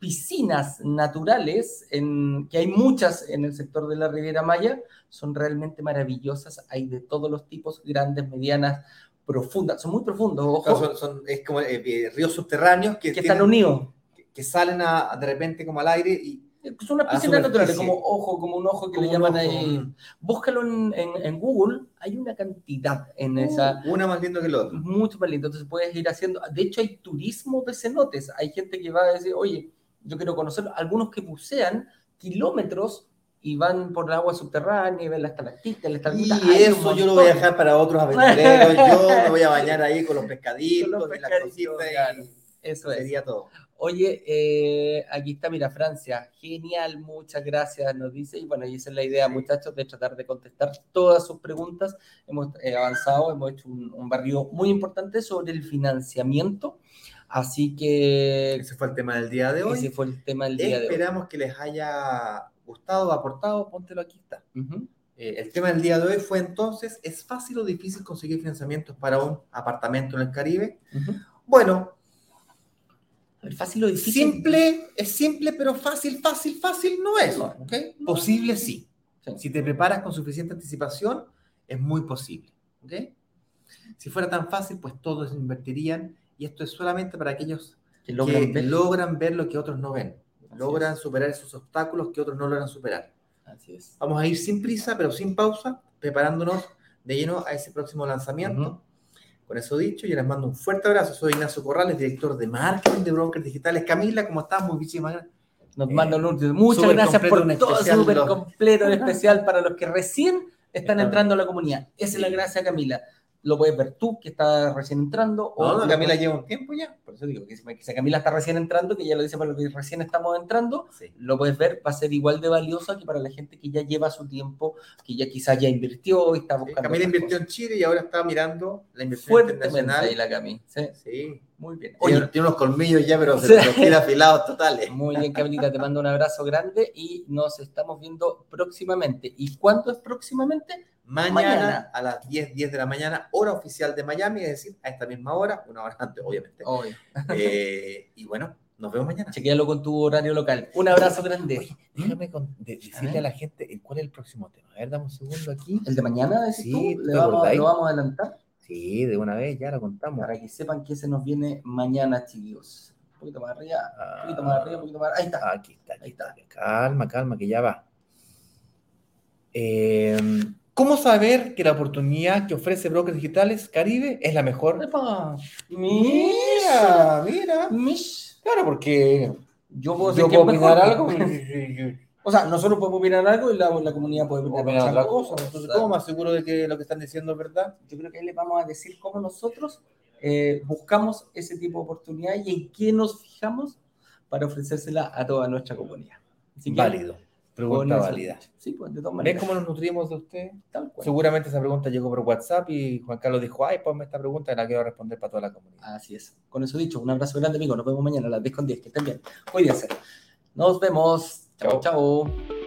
S2: piscinas naturales, en, que hay muchas en el sector de la Riviera Maya, son realmente maravillosas. Hay de todos los tipos, grandes, medianas, profundas, son muy profundos, ojo,
S1: son, son- es como eh, eh, ríos subterráneos que,
S2: que
S1: tienen-
S2: están unidos.
S1: que- que salen a- de repente como al aire y
S2: Son unas
S1: la
S2: piscinas naturales, como ojo, como un ojo que
S1: como
S2: le llaman
S1: ojo,
S2: ahí. Búscalo en, en- en Google, hay una cantidad en esa,
S1: una más lindo que el otro.
S2: mucho más lindo. Entonces puedes ir haciendo. De hecho, hay turismo de cenotes. Hay gente que va a decir, oye, yo quiero conocerlo. Algunos que bucean kilómetros y van por el agua subterránea y ven las estalactitas, las
S1: Y
S2: estalagmitas. Hay un
S1: eso yo lo voy a dejar para otros aventureros. Yo me voy a bañar ahí con los pescaditos
S2: Con los
S1: y las
S2: claro.
S1: y
S2: Eso es.
S1: sería todo.
S2: Oye, eh, aquí está, mira, Francia, genial, muchas gracias, nos dice, y bueno, y esa es la idea, muchachos, de tratar de contestar todas sus preguntas. Hemos eh, avanzado, hemos hecho un, un barrio muy importante sobre el financiamiento, así que
S1: Ese fue el tema del día de hoy.
S2: ese fue el tema del día de hoy.
S1: Esperamos que les haya gustado, aportado. Póntelo aquí está. Eh, el tema del día de hoy fue entonces, ¿es fácil o difícil conseguir financiamientos para un apartamento en el Caribe? Bueno,
S2: ver, fácil o difícil.
S1: simple, es simple, pero fácil, fácil, fácil no es.
S2: No.
S1: ¿ok? Posible sí.
S2: Sí.
S1: Si te preparas con suficiente anticipación, es muy posible. ¿ok? Si fuera tan fácil, pues todos invertirían y esto es solamente para aquellos
S2: Que logran
S1: que
S2: ver.
S1: logran ver lo que otros no ven.
S2: Así
S1: Logran
S2: es.
S1: superar esos obstáculos que otros no logran superar.
S2: Así es.
S1: Vamos a ir sin prisa, pero sin pausa, preparándonos de lleno a ese próximo lanzamiento.
S2: Ujú.
S1: Con eso dicho, yo les mando un fuerte abrazo. Soy Ignacio Corrales, director de marketing de Brokers Digitales. Camila, ¿cómo estás? Muchísimas gracias.
S2: Nos
S1: Eh,
S2: mandan un... Muchas
S1: súper
S2: gracias por todo, súper completo, en especial para los que recién están
S1: Está-
S2: entrando a la comunidad. Esa es la gracia, Camila. Lo puedes ver tú, que estás recién entrando, o
S1: No, no,
S2: lo
S1: Camila
S2: puedes-
S1: lleva un tiempo ya.
S2: Por eso digo que si Camila está recién entrando, que ya lo dice para los que recién estamos entrando,
S1: Sí.
S2: lo puedes ver, va a ser igual de valioso que para la gente que ya lleva su tiempo, que ya quizás ya invirtió y está buscando.
S1: Camila invirtió
S2: cosas.
S1: en Chile y ahora está mirando la inversión
S2: fuertemente
S1: internacional.
S2: ahí la Cami. Sí,
S1: Sí.
S2: muy bien.
S1: Tiene,
S2: Oye,
S1: tiene unos colmillos ya, pero se los tira afilados totales.
S2: muy bien, Camilita, te mando un abrazo grande y nos estamos viendo próximamente. ¿Y cuándo es próximamente?
S1: Mañana,
S2: Mañana.
S1: a las 10, 10 de la mañana, hora oficial de Miami, es decir, a esta misma hora, una hora antes, obviamente. Eh, y bueno, nos vemos mañana.
S2: Chequéalo con tu horario local. Un abrazo grande.
S1: Oye, déjame con- de- decirle a la gente eh, cuál es el próximo tema. A ver, dame un segundo aquí.
S2: ¿El de mañana, decís
S1: Sí.
S2: ¿Lo vamos a adelantar?
S1: Sí, de una vez ya lo contamos.
S2: Para que sepan que se nos viene mañana, chicos. Un poquito más arriba, un poquito más arriba, un poquito más Ahí está.
S1: Ah, Aquí está, aquí está. Calma, calma, que ya va. Eh, ¿Cómo saber que la oportunidad que ofrece Brokers Digitales Caribe es la mejor?
S2: Epa.
S1: Mira, mira.
S2: Mish.
S1: Claro, porque
S2: Yo puedo,
S1: yo
S2: decir que
S1: puedo opinar
S2: mejor.
S1: algo.
S2: O sea, nosotros podemos opinar algo y la, la comunidad puede opinar,
S1: otra cosa. Entonces, ¿cómo me aseguro de que lo que están diciendo es verdad?
S2: Yo creo que ahí les vamos a decir cómo nosotros eh, buscamos ese tipo de oportunidad y en qué nos fijamos para ofrecérsela a toda nuestra comunidad. Así que,
S1: Válido. Pregunta válida.
S2: Sí, pues de todas
S1: ¿Ves
S2: maneras.
S1: cómo nos nutrimos de usted?
S2: Tal cual.
S1: Seguramente esa pregunta llegó por WhatsApp y Juan Carlos dijo, ay, ponme esta pregunta y la quiero responder para toda la comunidad.
S2: Así es. Con eso dicho, un abrazo grande, amigo. Nos vemos mañana a las 10 con 10. Que estén bien. Cuídense. Nos vemos.
S1: Chao.
S2: chao.